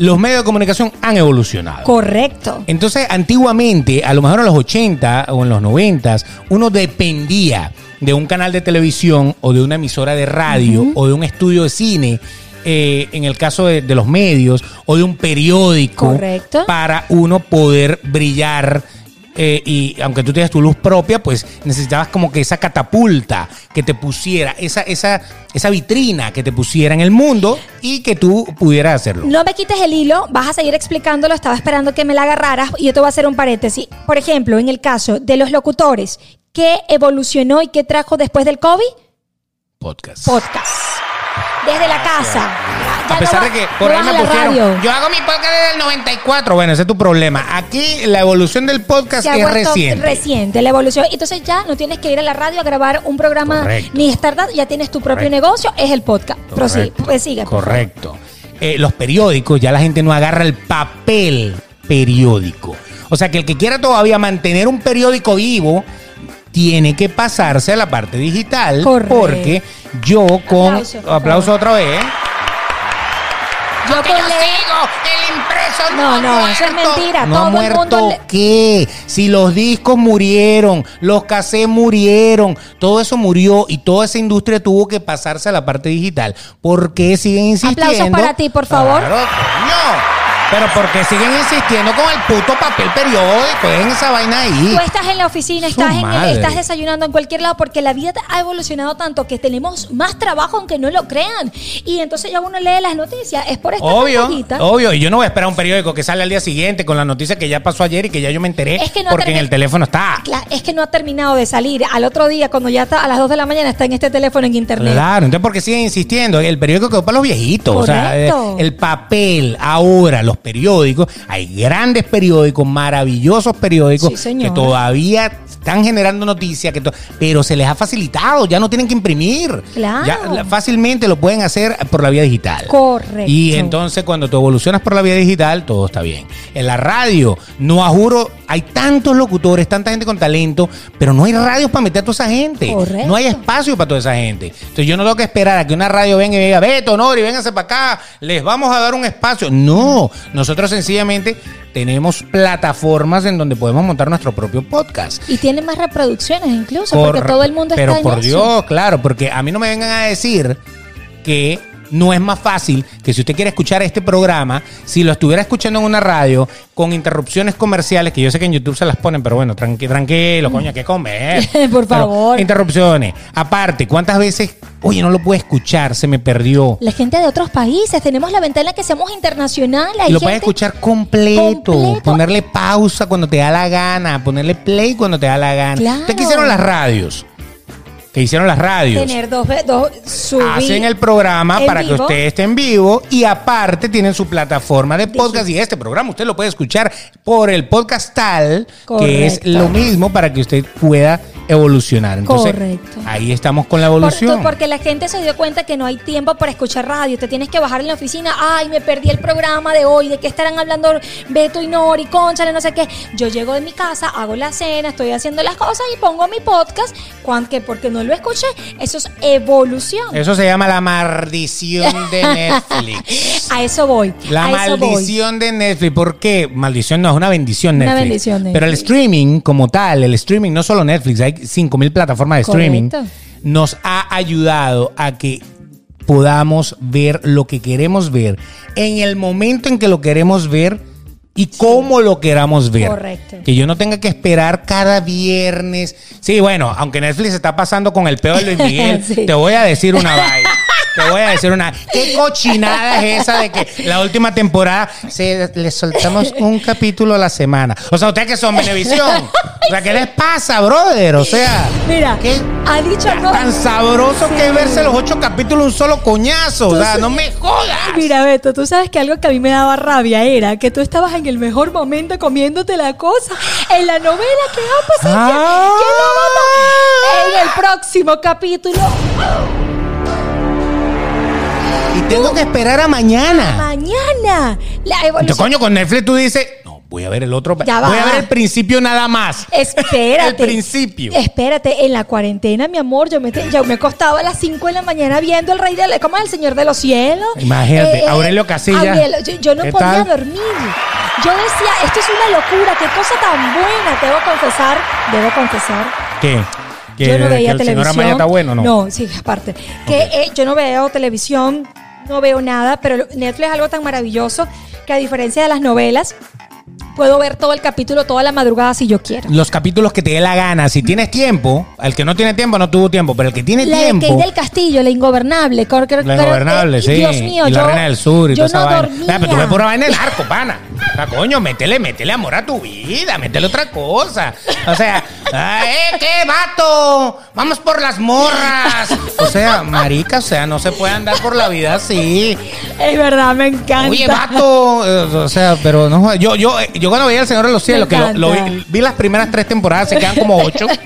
Los medios de comunicación han evolucionado. Correcto. Entonces, antiguamente, a lo mejor en los 80 o en los 90, uno dependía de un canal de televisión o de una emisora de radio o de un estudio de cine. eh, en el caso de, de los medios o de un periódico Correcto. para uno poder brillar eh, y aunque tú tengas tu luz propia pues necesitabas como que esa catapulta que te pusiera esa esa esa vitrina que te pusiera en el mundo y que tú pudieras hacerlo No me quites el hilo, vas a seguir explicándolo, estaba esperando que me la agarraras y yo te voy a hacer un paréntesis. Por ejemplo, en el caso de los locutores, ¿qué evolucionó y qué trajo después del COVID? podcast Podcast. Desde la casa. A pesar no de que por no ahí me pusieron, yo hago mi podcast desde el 94. Bueno, ese es tu problema. Aquí la evolución del podcast Se es reciente. reciente, la evolución. Entonces ya no tienes que ir a la radio a grabar un programa Correcto. ni estar dando, ya tienes tu propio Correcto. negocio, es el podcast. Prosigue, Correcto. pues sigue. Correcto. Eh, los periódicos, ya la gente no agarra el papel periódico. O sea que el que quiera todavía mantener un periódico vivo, tiene que pasarse a la parte digital. Correcto. Porque yo con. Aplauso, aplauso otra vez. Yo yo sigo, el impreso No, no, no, eso es muerto. mentira. No Todo ha el muerto mundo le- qué. Si los discos murieron, los cassettes murieron, todo eso murió y toda esa industria tuvo que pasarse a la parte digital. ¿Por qué siguen insistiendo? Aplausos para ti, por favor. Claro, coño. Pero porque siguen insistiendo con el puto papel periódico, dejen esa vaina ahí. Tú estás en la oficina, estás, en el- estás desayunando en cualquier lado porque la vida ha evolucionado tanto que tenemos más trabajo aunque no lo crean. Y entonces ya uno lee las noticias. Es por esta Obvio, obvio. Y yo no voy a esperar un periódico que sale al día siguiente con la noticia que ya pasó ayer y que ya yo me enteré Es que no porque en el teléfono está. Cla- Es que no ha terminado de salir. Al otro día, cuando ya está a las 2 de la mañana, está en este teléfono en internet. Claro, entonces porque siguen insistiendo, el periódico quedó para los viejitos, o sea, Correcto. el papel, ahora los periódicos, hay grandes periódicos, maravillosos periódicos Sí, que todavía están generando noticias, que pero se les ha facilitado, ya no tienen que imprimir. Claro. Ya fácilmente lo pueden hacer por la vía digital. Correcto. Y entonces cuando tú evolucionas por la vía digital, todo está bien. En la radio, no a juro, hay tantos locutores, tanta gente con talento, pero no hay radios para meter a toda esa gente. Correcto. No hay espacio para toda esa gente. Entonces yo no tengo que esperar a que una radio venga y diga, Beto, Nori, vénganse para acá, les vamos a dar un espacio. No, nosotros sencillamente tenemos plataformas en donde podemos montar nuestro propio podcast. Y tiene más reproducciones incluso, porque todo el mundo Pero está por en eso. Dios, claro, porque a mí no me vengan a decir que no es más fácil que si usted quiere escuchar este programa, si lo estuviera escuchando en una radio con interrupciones comerciales, que yo sé que en YouTube se las ponen, pero bueno, tranqui- tranquilo, coño, hay que comer. Por Pero, favor. interrupciones. Aparte, ¿cuántas veces, oye, no lo puedo escuchar, se me perdió? La gente de otros países, tenemos la ventana que seamos internacionales. Hay Y lo puedes escuchar completo, Completo. ponerle pausa cuando te da la gana, ponerle play cuando te da la gana. Claro. ¿Ustedes qué hicieron las radios? ¿Qué hicieron las radios? tener dos, dos subir Hacen el programa para que usted esté en vivo y aparte tienen su plataforma de podcast y este programa usted lo puede escuchar por el podcast tal, que es lo mismo para que usted pueda evolucionar. Entonces, Correcto. ahí estamos con la Por- evolución. porque la gente se dio cuenta que no hay tiempo para escuchar radio. Te tienes que bajar en la oficina. Ay, me perdí el programa de hoy. ¿De qué estarán hablando Beto y Nori, Conchale, no sé qué? Yo llego de mi casa, hago la cena, estoy haciendo las cosas y pongo mi podcast. ¿Cuán- que porque no lo escuché, eso es evolución. Eso se llama la maldición de Netflix. A eso voy. La a eso voy. maldición de Netflix. ¿Por qué? Maldición no, es una bendición Una Netflix. bendición Pero el Netflix. streaming como tal, el streaming, no solo Netflix, hay 5.000 plataformas de streaming, Correcto. nos ha ayudado a que podamos ver lo que queremos ver en el momento en que lo queremos ver y cómo lo queramos ver. Correcto. Que yo no tenga que esperar cada viernes. Sí, bueno, aunque Netflix está pasando con el peor de Luis Miguel, Sí. te voy a decir una vaina. Te voy a decir una. ¿Qué cochinada es esa de que la última temporada se, le soltamos un capítulo a la semana? O sea, ustedes que son Benevisión. O sea, ¿qué les pasa, brother? O sea, Mira, ¿qué ha dicho no. tan sabroso que es verse los ocho capítulos un solo coñazo? O sea, no me jodas. Mira, Beto, tú sabes que algo que a mí me daba rabia era que tú estabas en el mejor momento comiéndote la cosa. En la novela, ¿qué va a pasar? ¿Quién- Ah. la mata? En el próximo capítulo, Y tengo que esperar a mañana. mañana. La Entonces, evolución. coño, con Netflix tú dices, no, voy a ver el otro. Ya voy a ver el principio nada más. Espérate. El principio. Espérate, en la cuarentena, mi amor, yo me, yo me acostaba a las 5 de la mañana viendo el rey de la, ¿cómo es el señor de los cielos? Eh, Imagínate, Aurelio Casilla. Aurelio, yo, yo no ¿Qué podía tal? dormir. Yo decía, esto es una locura, qué cosa tan buena, debo confesar, debo confesar. ¿Qué? ¿Que, yo no que veía el televisión. señor Amaya está bueno, ¿no? No, sí, aparte. Que eh, yo no veo televisión, no veo nada, pero Netflix es algo tan maravilloso que a diferencia de las novelas, puedo ver todo el capítulo toda la madrugada si yo quiero. Los capítulos que te dé la gana. Si tienes tiempo, el que no tiene tiempo no tuvo tiempo, pero el que tiene La de tiempo. Kate del Castillo, la ingobernable. creo que- La creo- ingobernable, eh, sí. Dios mío, y la yo, reina del sur y yo toda esa no vaina. dormía. Ah, pero tú ves pura vaina de narco, pana. O sea, coño, métele, métele amor a tu vida, métele otra cosa. O sea, ah, ¿eh? ¿Qué, vato? Vamos por las morras. O sea, marica, o sea, no se puede andar por la vida así. Es verdad, me encanta. Oye, vato. eh, O sea, pero no. Yo, yo, eh, yo cuando veía El Señor de los Cielos, Me que lo, lo vi, encanta. vi las primeras tres temporadas, se quedan como ocho.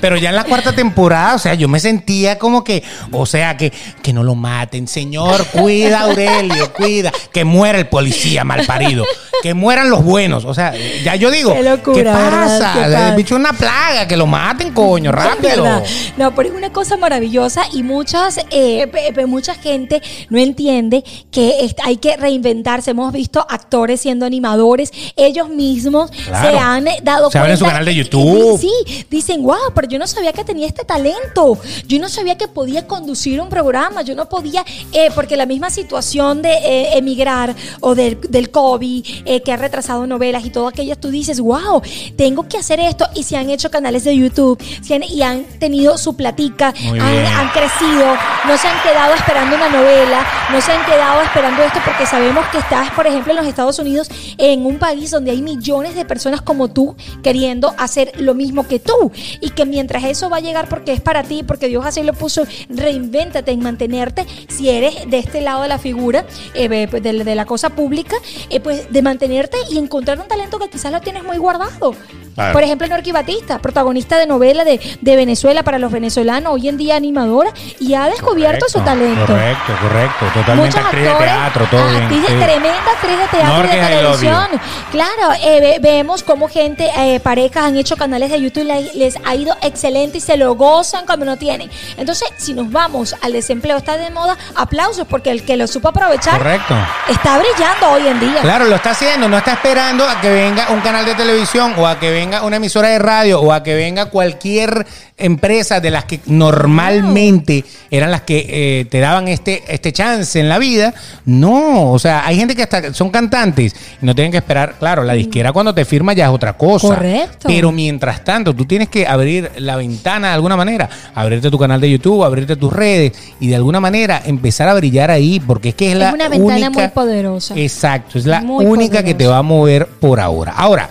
Pero ya en la cuarta temporada, o sea, yo me sentía como que, o sea, que, que no lo maten, señor, cuida, Aurelio, cuida, que muera el policía mal parido, que mueran los buenos. O sea, ya yo digo, Qué locura, ¿qué pasa? ¿Qué El pasa? bicho es una plaga, que lo maten, coño, rápido. No, pero es una cosa maravillosa y muchas, eh, mucha gente no entiende que hay que reinventarse. Hemos visto actores siendo animadores, ellos mismos Claro. se han dado Se abren su cuenta canal de YouTube. Sí, dicen, wow, pero yo no sabía que tenía este talento. Yo no sabía que podía conducir un programa. Yo no podía, eh, porque la misma situación de eh, emigrar o del, del COVID, eh, que ha retrasado novelas y todo aquello, tú dices, wow, tengo que hacer esto. Y se han hecho canales de YouTube se han- y han tenido su platica, han, crecido, no se han quedado esperando una novela, no se han quedado esperando esto porque sabemos que estás, por ejemplo, en los Estados Unidos, en un país donde hay millones de personas como tú queriendo hacer lo mismo que tú. Y que mientras eso va a llegar porque es para ti, porque Dios así lo puso, reinvéntate en mantenerte, si eres de este lado de la figura, eh, de, de- de la cosa pública, eh, pues de mantenerte y encontrar un talento que quizás lo tienes muy guardado. Claro. Por ejemplo, Norqui Batista, protagonista de novela de, de Venezuela para los venezolanos, hoy en día animadora, y ha descubierto su talento. Correcto, correcto. Totalmente Muchos actriz actores, de teatro, todo bien. actriz de- sí. tremenda actriz de teatro y de televisión. Claro, eh, ve- vemos cómo gente, eh, parejas han hecho canales de YouTube y le- les ha ido excelente y se lo gozan cuando no tienen. Entonces, si nos vamos al desempleo, está de moda, aplausos, porque el que lo supo aprovechar Correcto. está brillando hoy en día. Claro, lo está haciendo, no está esperando a que venga un canal de televisión o a que venga una emisora de radio o a que venga cualquier empresa de las que normalmente eran las que eh, te daban este, este chance en la vida. No, o sea, hay gente que hasta son cantantes y no tienen que esperar. Claro, la disquera cuando te firma ya es otra cosa. Correcto. Pero mientras tanto, tú tienes que abrir la ventana de alguna manera, abrirte tu canal de YouTube, abrirte tus redes y de alguna manera empezar a brillar ahí, porque es que es, Es la una ventana única- muy poderosa. Exacto, es la Muy única que te va a mover por ahora. Ahora,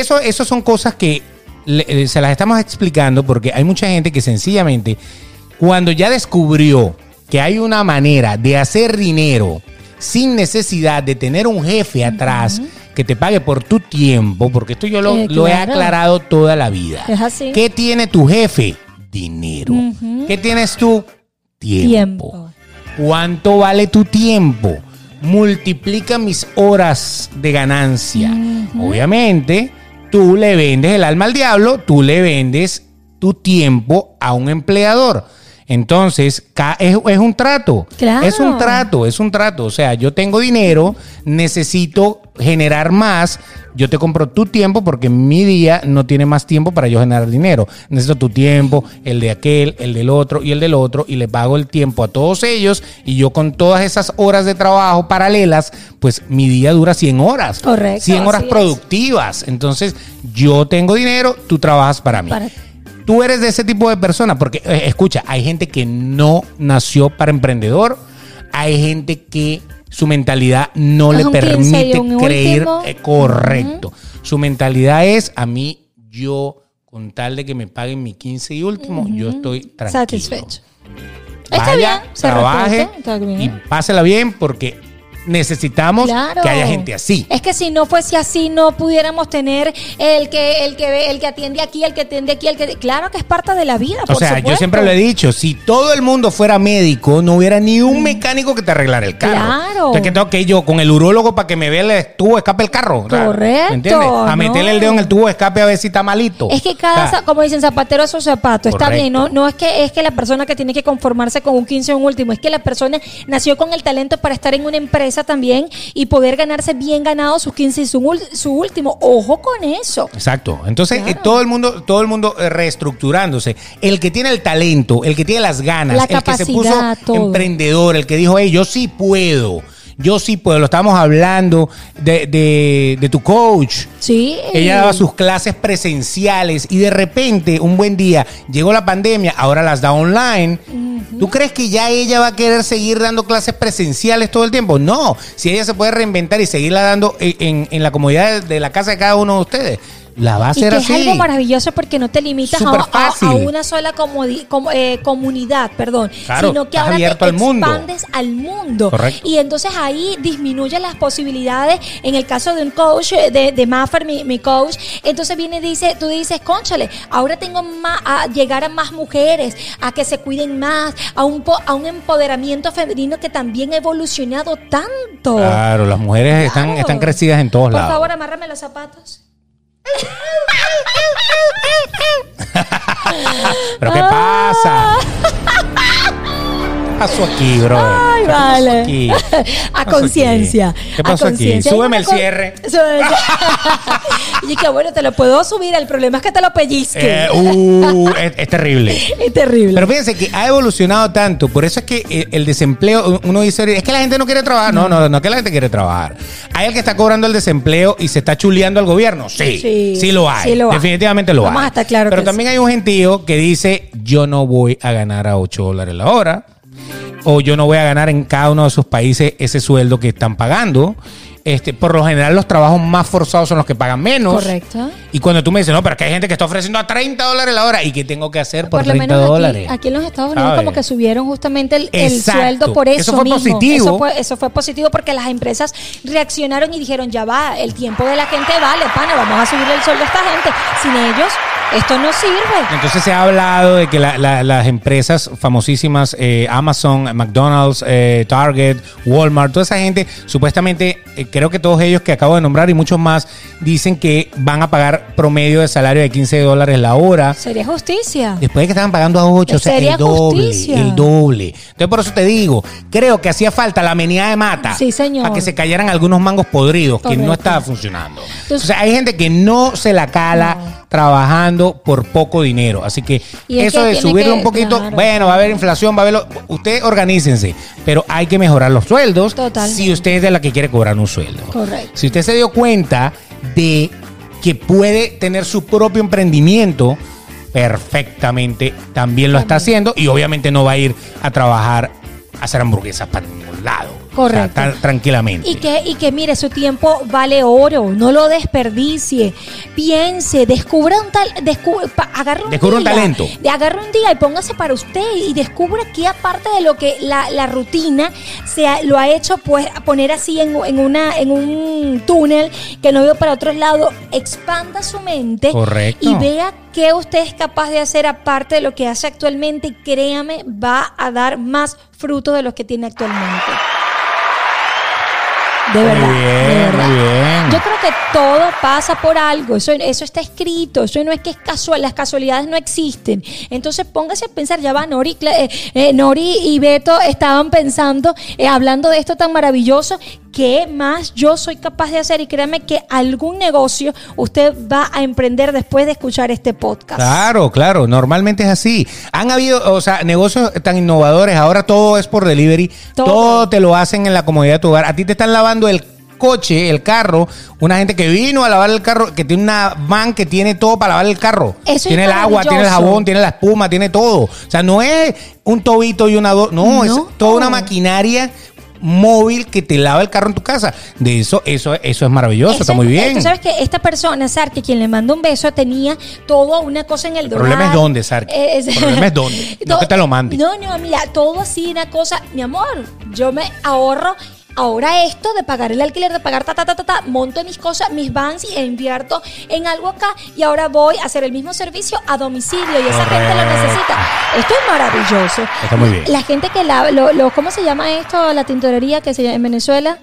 eso, eso son cosas que le- eh, se las estamos explicando porque hay mucha gente que sencillamente, cuando ya descubrió que hay una manera de hacer dinero sin necesidad de tener un jefe atrás que te pague por tu tiempo, porque esto yo lo, Eh, lo he aclarado toda la vida. Es así. ¿Qué tiene tu jefe? Dinero. ¿Qué tienes tú? Tiempo. Tiempo. ¿Cuánto vale tu tiempo? Multiplica mis horas de ganancia. Obviamente, tú le vendes el alma al diablo, tú le vendes tu tiempo a un empleador. Entonces, es un trato. Claro. Es un trato, es un trato. O sea, yo tengo dinero, necesito generar más. Yo te compro tu tiempo porque mi día no tiene más tiempo para yo generar dinero. Necesito tu tiempo, el de aquel, el del otro y el del otro. Y le pago el tiempo a todos ellos. Y yo con todas esas horas de trabajo paralelas, pues mi día dura 100 horas. Correcto, 100 horas es. productivas. Entonces, yo tengo dinero, tú trabajas para mí. Para- Tú eres de ese tipo de persona, porque eh, escucha, hay gente que no nació para emprendedor, hay gente que su mentalidad no Es le un 15 y permite creer último. eh, correcto. Su mentalidad es a mí, yo, con tal de que me paguen mi 15 y último, yo estoy tranquilo. Satisfecho. Está Vaya, bien, se trabaje respeta, está bien. y pásela bien porque necesitamos Claro. que haya gente así. Es que si no fuese así, no pudiéramos tener el que, el que el que atiende aquí, el que atiende aquí, el que. Claro que es parte de la vida. O por sea, yo siempre lo he dicho, si todo el mundo fuera médico, no hubiera ni un mecánico que te arreglara el carro. Claro. Entonces, ¿qué tengo que ir yo con el urólogo para que me vea el tubo de escape del carro? O sea, Correcto, ¿Me entiendes? A no. meterle el dedo en el tubo de escape a ver si está malito. Es que cada, O sea, za- como dicen, zapatero a su zapato, está bien, no, no es que es que la persona que tiene que conformarse con un 15 o un último, es que la persona nació con el talento para estar en una empresa también y poder ganarse bien ganado sus 15 y su, su último. Ojo con eso. Exacto. Entonces, Claro. eh, todo el mundo, todo el mundo eh, reestructurándose. El que tiene el talento, el que tiene las ganas, La el que se puso todo. emprendedor, el que dijo, hey, yo sí puedo. Yo sí puedo. Lo estábamos hablando de, de- de tu coach. Sí. Ella daba sus clases presenciales y de repente, un buen día, llegó la pandemia, ahora las da online. ¿Tú crees que ya ella va a querer seguir dando clases presenciales todo el tiempo? No, si ella se puede reinventar y seguirla dando en, en- en la comodidad de la casa de cada uno de ustedes, la va a Y hacer que así. es algo maravilloso porque no te limitas a, una sola comodi- com- eh, comunidad, perdón, Claro, sino que ahora te al mundo. expandes al mundo. Correcto. Y entonces ahí disminuye las posibilidades. En el caso de un coach, eh, de, de Maffer, mi, mi coach, entonces viene y dice, tú dices, conchale, ahora tengo más, a llegar a más mujeres, a que se cuiden más, a un, po- a un empoderamiento femenino que también ha evolucionado tanto. Claro, las mujeres están, Claro. están crecidas en todos Por lados. favor, amárrame los zapatos. ¿Pero qué pasa? ¿Qué pasó aquí, bro? Ay, ¿Qué pasó vale. aquí? A ¿Qué pasó conciencia. ¿Qué pasó aquí? Súbeme el cierre. Súbeme- y que bueno, te lo puedo subir. El problema es que te lo pellizque. Eh, uh, es, es terrible. es terrible. Pero fíjense que ha evolucionado tanto, por eso es que el, el desempleo, uno dice, es que la gente no quiere trabajar. No, no, no es que la gente quiere trabajar. Hay el que está cobrando el desempleo y se está chuleando al gobierno. Sí, sí, Sí, lo hay. sí lo hay. Definitivamente lo Vamos hay. a estar claro Pero también hay un gentío que dice, yo no voy a ganar a 8 dólares la hora. O yo no voy a ganar en cada uno de esos países ese sueldo que están pagando. Este, por lo general, los trabajos más forzados son los que pagan menos. Correcto. Y cuando tú me dices, no, pero es que hay gente que está ofreciendo a 30 dólares la hora. ¿Y qué tengo que hacer por, Por lo 30 menos dólares? aquí, en los Estados Unidos ¿Sabes? como que subieron justamente el, el sueldo por eso, Eso fue mismo. positivo. Eso fue, eso fue positivo porque las empresas reaccionaron y dijeron, ya va, el tiempo de la gente vale, pana, vamos a subirle el sueldo a esta gente. Sin ellos, esto no sirve. Entonces se ha hablado de que la- la- las empresas famosísimas, eh, Amazon, McDonald's, eh, Target, Walmart, toda esa gente, supuestamente, eh, creo que todos ellos que acabo de nombrar y muchos más, dicen que van a pagar promedio de salario de 15 dólares la hora. Sería justicia. Después de que estaban pagando a 8, o sea, el doble, justicia. el doble. Entonces, por eso te digo, creo que hacía falta la menida de mata. Sí, señor. Para que se cayeran algunos mangos podridos que no estaba funcionando. Entonces- o sea, hay gente que no se la cala trabajando por poco dinero. Así que es eso que de subirlo que- un poquito, claro. bueno, va a haber inflación, va a haber... Ustedes organícense, pero hay que mejorar los sueldos Totalmente. si usted es de la que quiere cobrar un sueldo. Correcto. Si usted se dio cuenta de que puede tener su propio emprendimiento, perfectamente también lo está haciendo y obviamente no va a ir a trabajar a hacer hamburguesas para ningún lado. Correcto. O sea, tan- tranquilamente. Y que, y que mire, su tiempo vale oro, no lo desperdicie. Piense, descubra un tal, descu- agarre un Descubra un talento. De agarre un día y póngase para usted y descubra que aparte de lo que la, la rutina se ha- lo ha hecho pues poner así en, en una en un túnel que no veo para otros lados, expanda su mente Correcto. y vea qué usted es capaz de hacer aparte de lo que hace actualmente y créame, va a dar más frutos de los que tiene actualmente. De Muy verdad. bien, de verdad. muy bien. Yo creo que todo pasa por algo. Eso, eso está escrito. Eso no es que es casual. Las casualidades no existen. Entonces póngase a pensar. Ya va, Nori, eh, eh, Nori y Beto estaban pensando, eh, hablando de esto tan maravilloso. ¿Qué más yo soy capaz de hacer? Y créame que algún negocio usted va a emprender después de escuchar este podcast. Claro, claro, normalmente es así. Han habido, o sea, negocios tan innovadores, ahora todo es por delivery, todo, Todo. te lo hacen en la comodidad de tu hogar. A ti te están lavando el coche, el carro, una gente que vino a lavar el carro, que tiene una van que tiene todo para lavar el carro. Eso es tiene el agua, tiene el jabón, tiene la espuma, tiene todo. O sea, no es un tobito y una dos, no, es No. toda una maquinaria móvil que te lava el carro en tu casa. De eso, eso, eso es maravilloso, Eso está es- muy bien. Tú sabes que esta persona, Sarki, quien le mandó un beso, tenía toda una cosa en el El problema es dónde, Sarki. Eh, es- El problema es dónde. No que te lo mande. No, no, mira, todo así, una cosa. Mi amor, yo me ahorro ahora esto de pagar el alquiler, de pagar ta, ta, ta, ta, ta, monto mis cosas, mis vans y invierto en algo acá y ahora voy a hacer el mismo servicio a domicilio y esa gente lo necesita. Esto es maravilloso. Está muy bien. La gente que la, lo, lo- ¿cómo se llama esto? La tintorería que se llama en Venezuela.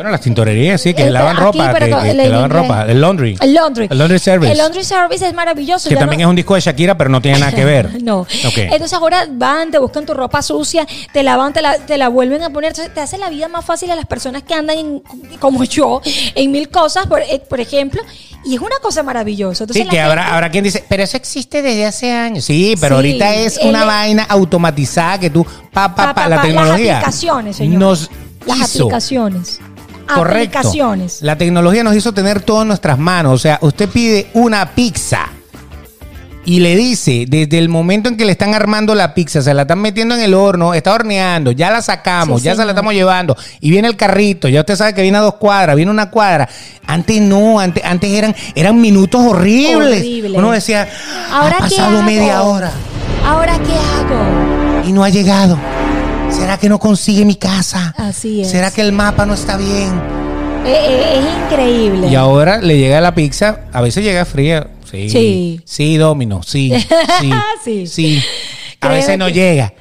Bueno, las tintorerías, sí, que Este, lavan aquí, ropa, que, con- que- el que lavan ropa, el laundry. El laundry. El laundry service. El laundry service es maravilloso. que también no- es un disco de Shakira, pero no tiene nada que ver. No. Entonces ahora van, te buscan tu ropa sucia, te lavan, te la, te la vuelven a poner. Entonces te hace la vida más fácil a las personas que andan en- como yo en mil cosas, por, eh, por ejemplo. Y es una cosa maravillosa. Entonces Sí, que gente- habrá, habrá quien dice, pero eso existe desde hace años. Sí, pero Sí, ahorita es el- una vaina automatizada que tú, pa, pa, pa, la tecnología. Las aplicaciones, señor. Nos Las hizo. aplicaciones. Correcto. Aplicaciones. La tecnología nos hizo tener todo en nuestras manos. O sea, usted pide una pizza y le dice, desde el momento en que le están armando la pizza, se la están metiendo en el horno, está horneando, ya la sacamos, Sí, ya se la estamos llevando, y viene el carrito, ya usted sabe que viene a dos cuadras, viene una cuadra. Antes no, antes, antes eran, eran minutos horribles. Horrible. Uno decía, ¿Ahora ha pasado media hora ¿Ahora qué hago? y no ha llegado. ¿Será que no consigue mi casa? Así es. ¿Será que el mapa no está bien? Eh, eh, es increíble. Y ahora le llega la pizza, a veces llega fría. Sí. Sí. Sí, Domino, sí. Sí. Sí. A Créeme veces no que- llega.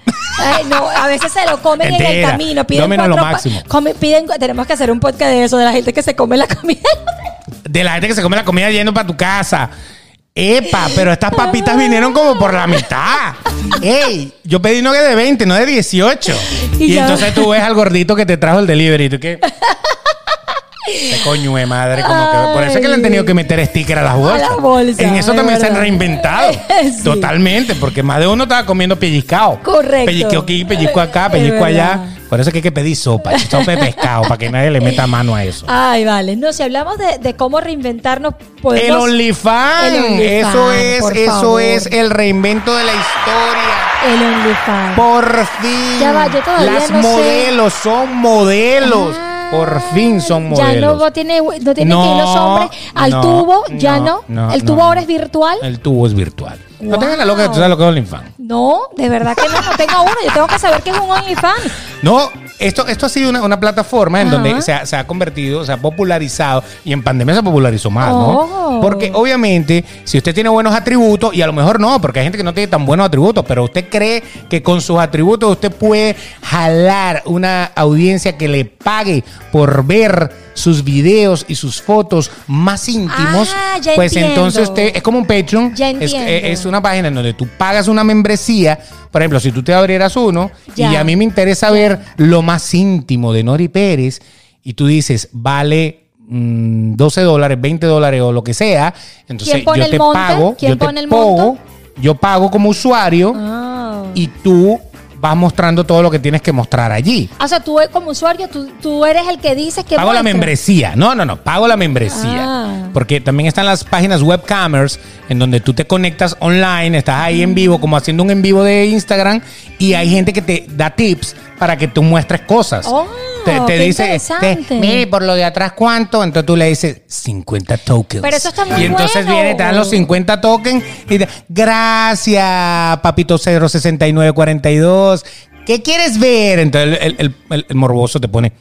Ay, no, a veces se lo comen en el camino. Piden Domino lo cuatro pa- máximo. come- piden, tenemos que hacer un podcast de eso, de la gente que se come la comida. De la gente que se come la comida yendo para tu casa. Epa, pero estas papitas vinieron como por la mitad. Ey, yo pedí no que de 20, no de 18. Y entonces tú ves al gordito que te trajo el delivery. ¿Y tú qué? De coño de madre, como que por eso es que le han tenido que meter sticker a las bolsas. las bolsas, en eso es también se han reinventado. Sí. Totalmente, porque más de uno estaba comiendo pellizcado. Correcto. Pellizco aquí, pellizco acá, pellizco allá. Por eso es que hay que pedir sopa, sopa de pescado, para que nadie le meta mano a eso. Ay, vale. No, si hablamos de, de cómo reinventarnos, podemos... El OnlyFans, OnlyFans, eso es, eso favor. es el reinvento de la historia. El OnlyFans. Por fin. Ya va, yo todavía Las no sé. modelos son modelos. Ah, Por fin son Ya modelos. no tiene, no tienen que ir No, los hombres al no, tubo, ya no. no, no, el tubo no. ahora es virtual. El tubo es virtual. No Wow. tengas la loca que tú sabes lo que es OnlyFans. No, de verdad que no, no tengo uno. Yo tengo que saber qué es un OnlyFans. No, esto, esto ha sido una, una plataforma en Ajá. donde se ha, se ha convertido, se ha popularizado y en pandemia se popularizó más, ¿no? Oh. Porque obviamente, si usted tiene buenos atributos, y a lo mejor no, porque hay gente que no tiene tan buenos atributos, pero usted cree que con sus atributos usted puede jalar una audiencia que le pague por ver sus videos y sus fotos más íntimos, Ah, ya pues entiendo. entonces usted es como un Patreon, Ya es, entiendo. es una página en donde tú pagas una membresía, por ejemplo, si tú te abrieras uno Ya. y a mí me interesa ver lo más íntimo de Nori Pérez y tú dices, vale mm, 12 dólares, 20 dólares o lo que sea, entonces ¿Quién pone yo te monte? pago, ¿Quién yo te pago, monto? yo pago como usuario Ah. y tú vas mostrando todo lo que tienes que mostrar allí. O sea, tú como usuario, tú, tú eres el que dices que Pago la membresía. No, no, no. Pago la membresía. Ah. Porque también están las páginas webcamers en donde tú te conectas online, estás ahí en vivo, como haciendo un en vivo de Instagram, y hay gente que te da tips para que tú muestres cosas. Oh, te, dice, te- mire, por lo de atrás, ¿cuánto? Entonces tú le dices 50 tokens. Pero eso está muy Y entonces bueno. viene, te dan los 50 tokens y te, gracias, papito 06942. ¿Qué quieres ver? Entonces el, el- el- el morboso te pone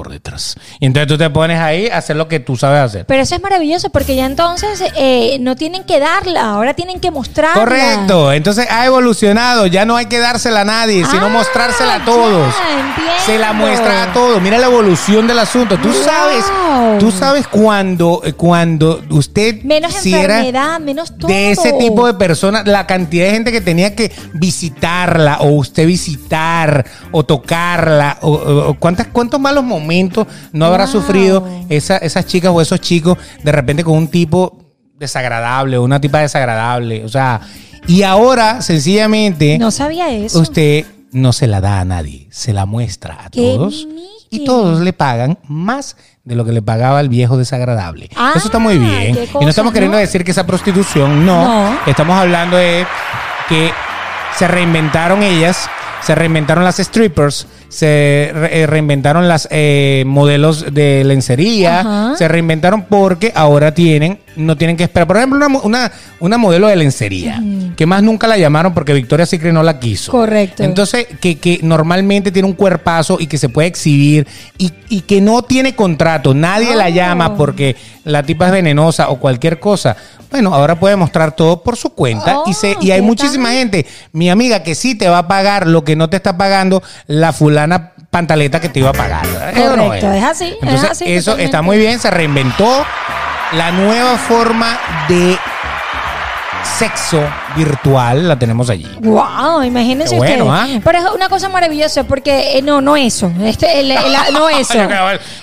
por detrás. Y entonces tú te pones ahí a hacer lo que tú sabes hacer. Pero eso es maravilloso porque ya entonces eh, no tienen que darla, ahora tienen que mostrarla. Correcto. Entonces ha evolucionado. Ya no hay que dársela a nadie, sino Ah, mostrársela a todos. ya, entiendo. Se la muestra a todos. Mira la evolución del asunto. Tú Wow. sabes, tú sabes cuando, cuando usted Menos si era enfermedad, menos todo. de ese tipo de personas, la cantidad de gente que tenía que visitarla o usted visitar o tocarla o- o cuántas cuántos malos momentos no habrá Wow. sufrido esa- esas chicas o esos chicos de repente con un tipo desagradable o una tipa desagradable, o sea, y ahora sencillamente No sabía eso. usted no se la da a nadie, se la muestra a ¡Qué todos y todos le pagan más de lo que le pagaba el viejo desagradable. Ah, Eso está muy bien. qué y no estamos queriendo ¿no? decir que esa prostitución, no. No. Estamos hablando de que se reinventaron ellas, se reinventaron las strippers, se re- eh, reinventaron las eh, modelos de lencería, Ajá. se reinventaron porque ahora tienen, no tienen que esperar. Por ejemplo, una, una, una modelo de lencería, que más nunca la llamaron porque Victoria Secret no la quiso. Correcto. Entonces, que, que normalmente tiene un cuerpazo y que se puede exhibir y, y que no tiene contrato, nadie la Oh. llama porque la tipa es venenosa o cualquier cosa. Bueno, ahora puede mostrar todo por su cuenta y, se, y hay Oh, ¿qué muchísima tal? gente, mi amiga, que sí te va a pagar lo que no te está pagando la fulana pantaleta que te iba a pagar. ¿Es no Correcto, es así, es Entonces, así, eso totalmente. está muy bien, se reinventó la nueva forma de sexo virtual, la tenemos allí. Wow, imagínense bueno, ustedes. ¿ah? Pero es una cosa maravillosa porque eh, no, no eso. Este, el- el- no eso.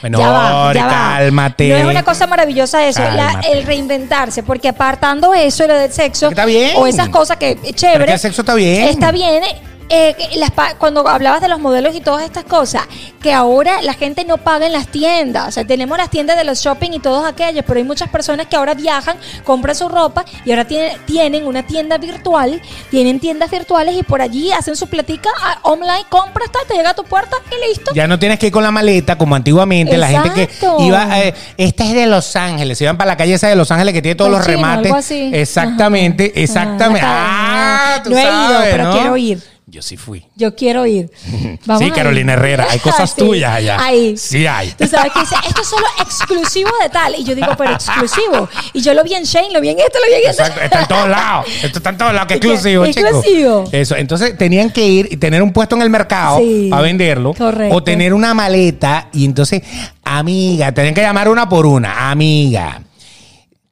Bueno, Ya va, ya va. cálmate. No es una cosa maravillosa eso, la- el reinventarse, porque apartando eso, lo del sexo, Está bien. o esas cosas que eh, chévere. Pero que el sexo está bien. Está bien. Eh, las cuando hablabas de los modelos y todas estas cosas, que ahora la gente no paga en las tiendas. O sea, tenemos las tiendas de los shopping y todos aquellos, pero hay muchas personas que ahora viajan, compran su ropa y ahora tienen, tienen una tienda virtual, tienen tiendas virtuales y por allí hacen su platica ah, online, compras, tal, te llega a tu puerta y listo. Ya no tienes que ir con la maleta como antiguamente, la gente que iba, eh, esta es de Los Ángeles, se iban para la calle esa de Los Ángeles que tiene todos los remates. algo así. Exactamente, Ajá. exactamente. Ah, Ah, tú no he ido, pero ¿no? quiero ir. Yo sí fui. Yo quiero ir. Vamos sí, a Carolina ir. Herrera, hay cosas Sí, tuyas allá. Ahí. Sí hay. Tú sabes que dice, esto es solo exclusivo de tal. Y yo digo, pero exclusivo. Y yo lo vi en Shane, lo vi en esto, lo vi en esto. Exacto, está en todos lados. Esto está en todos lados, que exclusivo, chicos. Exclusivo. Eso, entonces tenían que ir y tener un puesto en el mercado Sí, para venderlo. correcto. O tener una maleta y entonces, amiga, tenían que llamar una por una, amiga.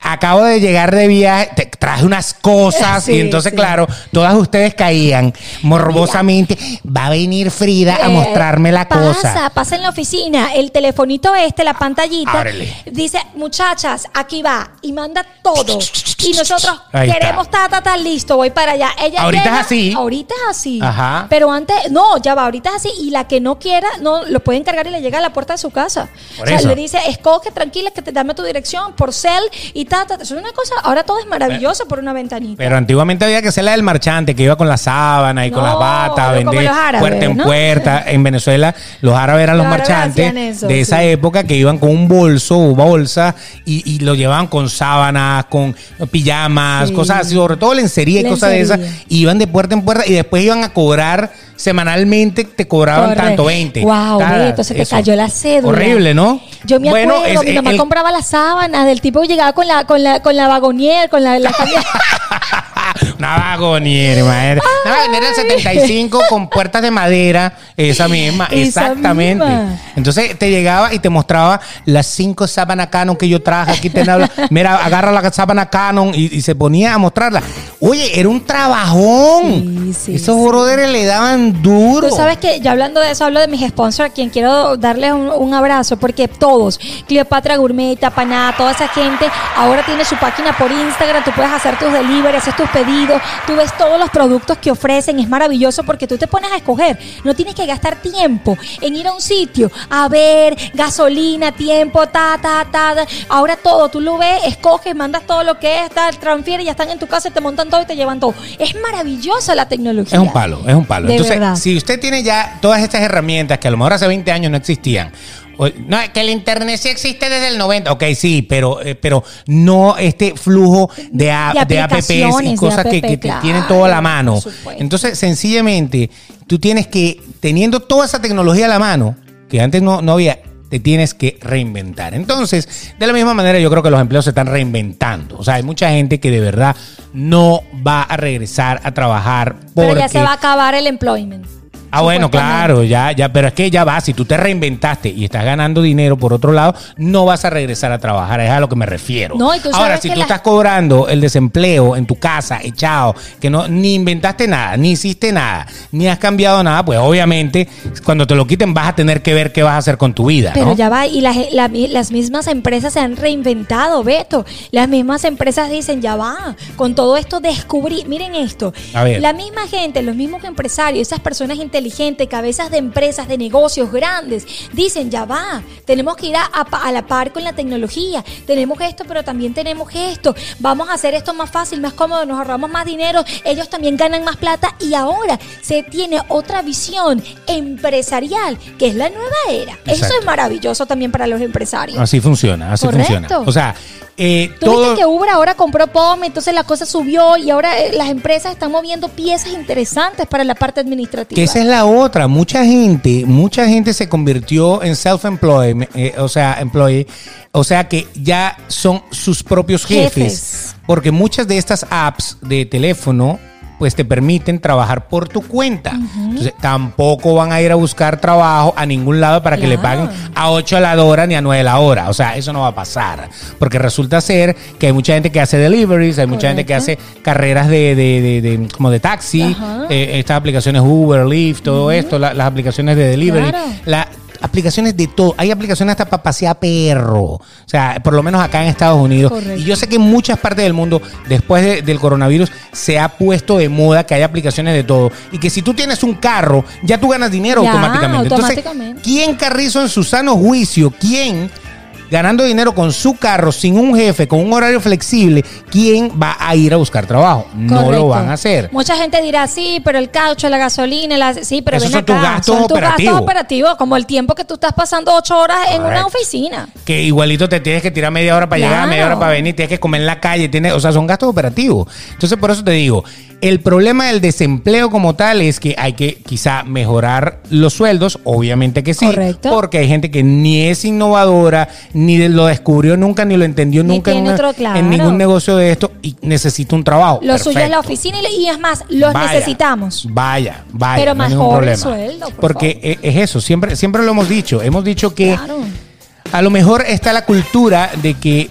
Acabo de llegar de viaje, te traje unas cosas Sí, y entonces, sí. claro, todas ustedes caían morbosamente. Va a venir Frida a Eh, mostrarme la pasa, cosa. Pasa en la oficina, el telefonito este, la pantallita, Ábrele. dice, muchachas, aquí va, y manda todo. Y nosotros Ahí está. queremos ta, ta, ta, listo, voy para allá. Ella Ahorita llega- es así. Ahorita es así. Ajá. Pero antes, no, ya va, ahorita es así. Y la que no quiera, no, lo pueden cargar y le llega a la puerta de su casa. Por o sea, eso. le dice, escoge, tranquila, que te dame tu dirección por cel y ta, ta, ta. Eso es una cosa, ahora todo es maravilloso por una ventanita. Pero antiguamente había que ser la del marchante que iba con la sábana y con las batas a vender árabes, puerta en ¿no? puerta. En Venezuela los árabes eran los, Los árabes marchantes eso, de esa sí. época que iban con un bolso o bolsa y, y lo llevaban con sábanas, con pijamas, Sí. cosas así, sobre todo lencería y cosas de esas. Iban de puerta en puerta y después iban a cobrar semanalmente, te cobraban tanto, 20. Wow, se te cayó la cédula. Horrible, ¿no? Yo me Bueno, acuerdo, es- mi mamá el- compraba las sábanas del tipo que llegaba con la, con la, con la vagonier, con la, la Una vagoniera, madre. Una vagoniera del 75 con puertas de madera, esa misma, Esa exactamente. misma. Entonces te llegaba y te mostraba las cinco sábanas Canon que yo traje. Aquí te habla, mira, agarra la sábana Canon y, y se ponía a mostrarla. Oye, era un trabajón. Sí, sí, Esos sí. brothers le daban duro. Tú sabes que ya hablando de eso, hablo de mis sponsors, a quien quiero darles un, un abrazo, porque todos, Cleopatra Gourmet, Tapaná, toda esa gente, ahora tiene su página por Instagram, tú puedes hacer tus deliveries, haces tus pedidos, tú ves todos los productos que ofrecen, es maravilloso porque tú te pones a escoger, no tienes que gastar tiempo en ir a un sitio, a ver, gasolina, tiempo, ta, ta, ta, ta. ahora todo, tú lo ves, escoges, mandas todo lo que es, tal, transfiere, ya están en tu casa, te montan todo y te llevan todo. Es maravillosa la tecnología. Es un palo, es un palo. De Entonces, verdad. si usted tiene ya todas estas herramientas que a lo mejor hace 20 años no existían. No, que el internet sí existe desde el 90. Ok, sí, pero, eh, pero no este flujo de, a- De apps y de cosas que, que te tienen todo a la mano. Entonces, sencillamente, tú tienes que, teniendo toda esa tecnología a la mano, que antes no, no había, te tienes que reinventar. Entonces, de la misma manera, yo creo que los empleos se están reinventando. O sea, hay mucha gente que de verdad no va a regresar a trabajar porque... Pero ya se va a acabar el employment. Ah, bueno, claro, ya, ya, pero es que ya va, si tú te reinventaste y estás ganando dinero por otro lado, no vas a regresar a trabajar, es a lo que me refiero. No, y tú Ahora, sabes si que tú la- estás cobrando el desempleo en tu casa, echado, que no ni inventaste nada, ni hiciste nada, ni has cambiado nada, pues obviamente cuando te lo quiten vas a tener que ver qué vas a hacer con tu vida, Pero ¿no? ya va, y las, la- las mismas empresas se han reinventado, Beto. Las mismas empresas dicen, ya va, con todo esto descubrí, miren esto. A ver. La misma gente, los mismos empresarios, esas personas inteligentes inteligente, cabezas de empresas, de negocios grandes, dicen, ya va, tenemos que ir a, a- a la par con la tecnología, tenemos esto, pero también tenemos esto, vamos a hacer esto más fácil, más cómodo, nos ahorramos más dinero, ellos también ganan más plata y ahora se tiene otra visión empresarial, que es la nueva era. Eso es maravilloso también para los empresarios. Así funciona, así Correcto. funciona. O sea, eh, Tú todo... viste que Uber ahora compró POM, entonces la cosa subió y ahora eh, las empresas están moviendo piezas interesantes para la parte administrativa. Que esa es la otra. Mucha gente, mucha gente se convirtió en self-employed, eh, o sea, employee, o sea que ya son sus propios jefes, Jefes. Porque muchas de estas apps de teléfono pues te permiten trabajar por tu cuenta. Entonces, tampoco van a ir a buscar trabajo a ningún lado para que le paguen a 8 a la hora ni a 9 a la hora. O sea, eso no va a pasar. Porque resulta ser que hay mucha gente que hace deliveries, hay mucha gente que hace carreras de, de- de- de- como de taxi, eh, estas aplicaciones Uber, Lyft, todo esto, la- las aplicaciones de delivery, Claro. la- aplicaciones de todo. Hay aplicaciones hasta para pasear perro. O sea, por lo menos acá en Estados Unidos. Correcto. Y yo sé que en muchas partes del mundo, después de- del coronavirus, se ha puesto de moda que hay aplicaciones de todo. Y que si tú tienes un carro, ya tú ganas dinero Ya, automáticamente. automáticamente. Entonces, ¿quién carrizo en su sano juicio? ¿Quién? Ganando dinero con su carro, sin un jefe, con un horario flexible, ¿quién va a ir a buscar trabajo? No Correcto. lo van a hacer. Mucha gente dirá, sí, pero el caucho, la gasolina, la- sí, pero Esos ven son tus gastos son tus operativos. gastos operativos, como el tiempo que tú estás pasando ocho horas en una oficina. que igualito te tienes que tirar media hora para Claro. llegar, media hora para venir, tienes que comer en la calle, tienes, o sea, son gastos operativos. Entonces, por eso te digo, el problema del desempleo como tal es que hay que quizá mejorar los sueldos, obviamente que sí, Correcto. porque hay gente que ni es innovadora, ni lo descubrió nunca, ni lo entendió Ni nunca en, tiene una- otro, claro. en ningún negocio de esto y necesita un trabajo. Lo suyo es la Perfecto. oficina y, es más, los Vaya, necesitamos. Vaya, vaya. Pero no problema. sueldo, por Porque e- es eso, siempre, siempre lo hemos dicho. Hemos dicho que Claro. a lo mejor está la cultura de que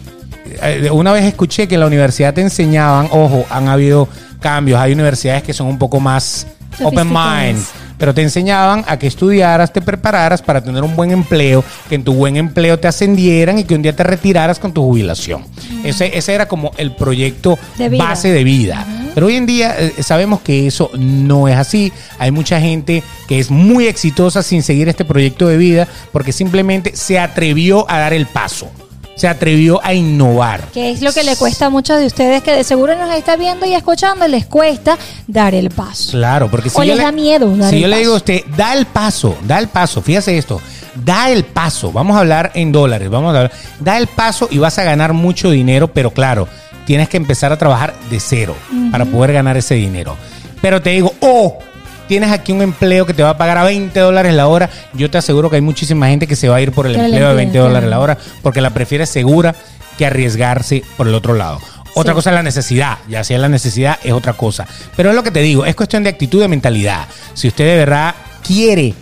eh, una vez escuché que en la universidad te enseñaban, ojo, han habido cambios, hay universidades que son un poco más open mind, pero te enseñaban a que estudiaras, te prepararas para tener un buen empleo, que en tu buen empleo te ascendieran y que un día te retiraras con tu jubilación. Ese, ese era como el proyecto De base de vida. Pero hoy en día eh, sabemos que eso no es así. Hay mucha gente que es muy exitosa sin seguir este proyecto de vida porque simplemente se atrevió a dar el paso. Se atrevió a innovar. Que es lo que le cuesta a muchos de ustedes que de seguro nos está viendo y escuchando, les cuesta dar el paso. Claro, porque si O yo les le- da miedo dar Si el yo le digo a usted, da el paso, da el paso, fíjese esto, da el paso, vamos a hablar en dólares, vamos a hablar, da el paso y vas a ganar mucho dinero, pero claro, tienes que empezar a trabajar de cero para poder ganar ese dinero. Pero te digo, oh, tienes aquí un empleo que te va a pagar a 20 dólares la hora, yo te aseguro que hay muchísima gente que se va a ir por el empleo de 20 entiende, dólares la hora porque la prefiere segura que arriesgarse por el otro lado. Otra Sí. cosa es la necesidad, ya sea la necesidad es otra cosa. Pero es lo que te digo, es cuestión de actitud y de mentalidad. Si usted de verdad quiere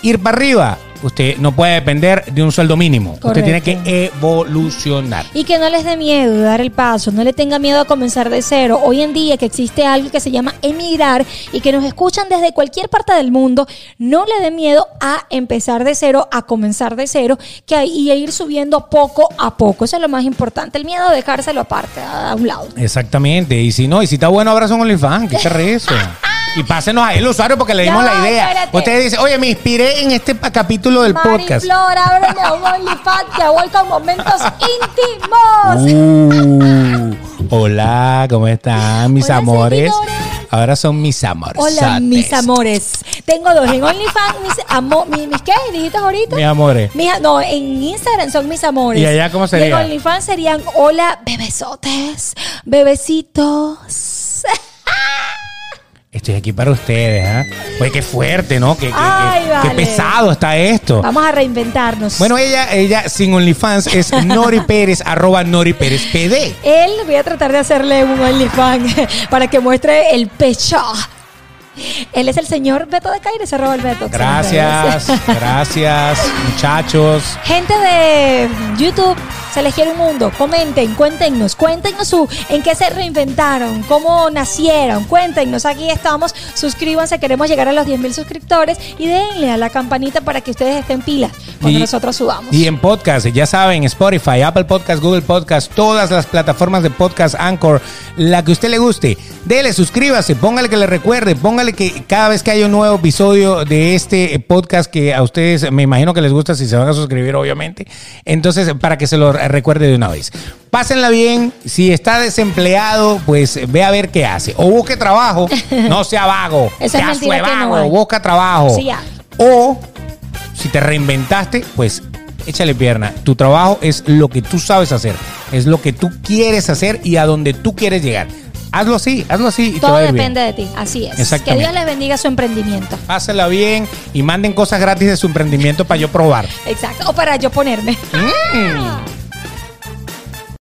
ir para arriba, usted no puede depender de un sueldo mínimo. Usted tiene que evolucionar. Y que no les dé miedo dar el paso, no le tenga miedo a comenzar de cero. Hoy en día que existe algo que se llama emigrar y que nos escuchan desde cualquier parte del mundo, no le dé miedo a empezar de cero, a comenzar de cero que, y a ir subiendo poco a poco. Eso es lo más importante. El miedo dejárselo aparte, a un lado. Exactamente. Y si no, y si está bueno, abrazo un OnlyFans. ¿Qué es eso? Y pásenos ahí el usuario porque le dimos la idea. espérate. Usted dice, oye, me inspiré en este capítulo del podcast. Mariflor, ábreme un OnlyFans que voy con momentos íntimos. Uh, hola, ¿cómo están mis Hola, amores? seguidores. Ahora son mis amores. Hola, mis amores. Tengo dos en OnlyFans, mis, amo, mis, mis ¿qué? ¿Dijiste ahorita? Mis amores. Mis- no, en Instagram son mis amores. ¿Y allá cómo sería? Y en OnlyFans serían hola, bebesotes, bebecitos. Estoy aquí para ustedes, ¿ah? Oye, qué fuerte, ¿no? Qué, qué- Ay, qué- qué pesado está esto. Vamos a reinventarnos. Bueno, ella, ella sin OnlyFans es Nori Pérez, arroba Nori Pérez PD. Él, voy a tratar de hacerle un OnlyFans para que muestre el pecho. Él es el señor Beto de Caires, arroba el Beto. Gracias, gracias, muchachos. Gente de YouTube, se les quiere un mundo. Comenten, cuéntenos, cuéntenos su, en qué se reinventaron, cómo nacieron. Cuéntenos, aquí estamos. Suscríbanse, queremos llegar a los 10 mil suscriptores y denle a la campanita para que ustedes estén pilas cuando Y- nosotros subamos. Y en podcast, ya saben, Spotify, Apple Podcast, Google Podcast, todas las plataformas de podcast, Anchor, la que usted le guste. Dele, suscríbase, póngale que le recuerde, póngale que cada vez que haya un nuevo episodio de este podcast que a ustedes me imagino que les gusta si se van a suscribir, obviamente. Entonces, para que se lo recuerde de una vez. Pásenla bien. Si está desempleado, pues ve a ver qué hace. O busque trabajo. No sea vago. Esa es Sea que no busca trabajo. Sí. O si te reinventaste, pues échale pierna. Tu trabajo es lo que tú sabes hacer. Es lo que tú quieres hacer y a donde tú quieres llegar. Hazlo así, hazlo así y te Todo va a ir depende bien. de ti, así es. Que. Dios les bendiga su emprendimiento. Pásenla bien y manden cosas gratis de su emprendimiento para yo probar. Exacto. O para yo ponerme. Mm.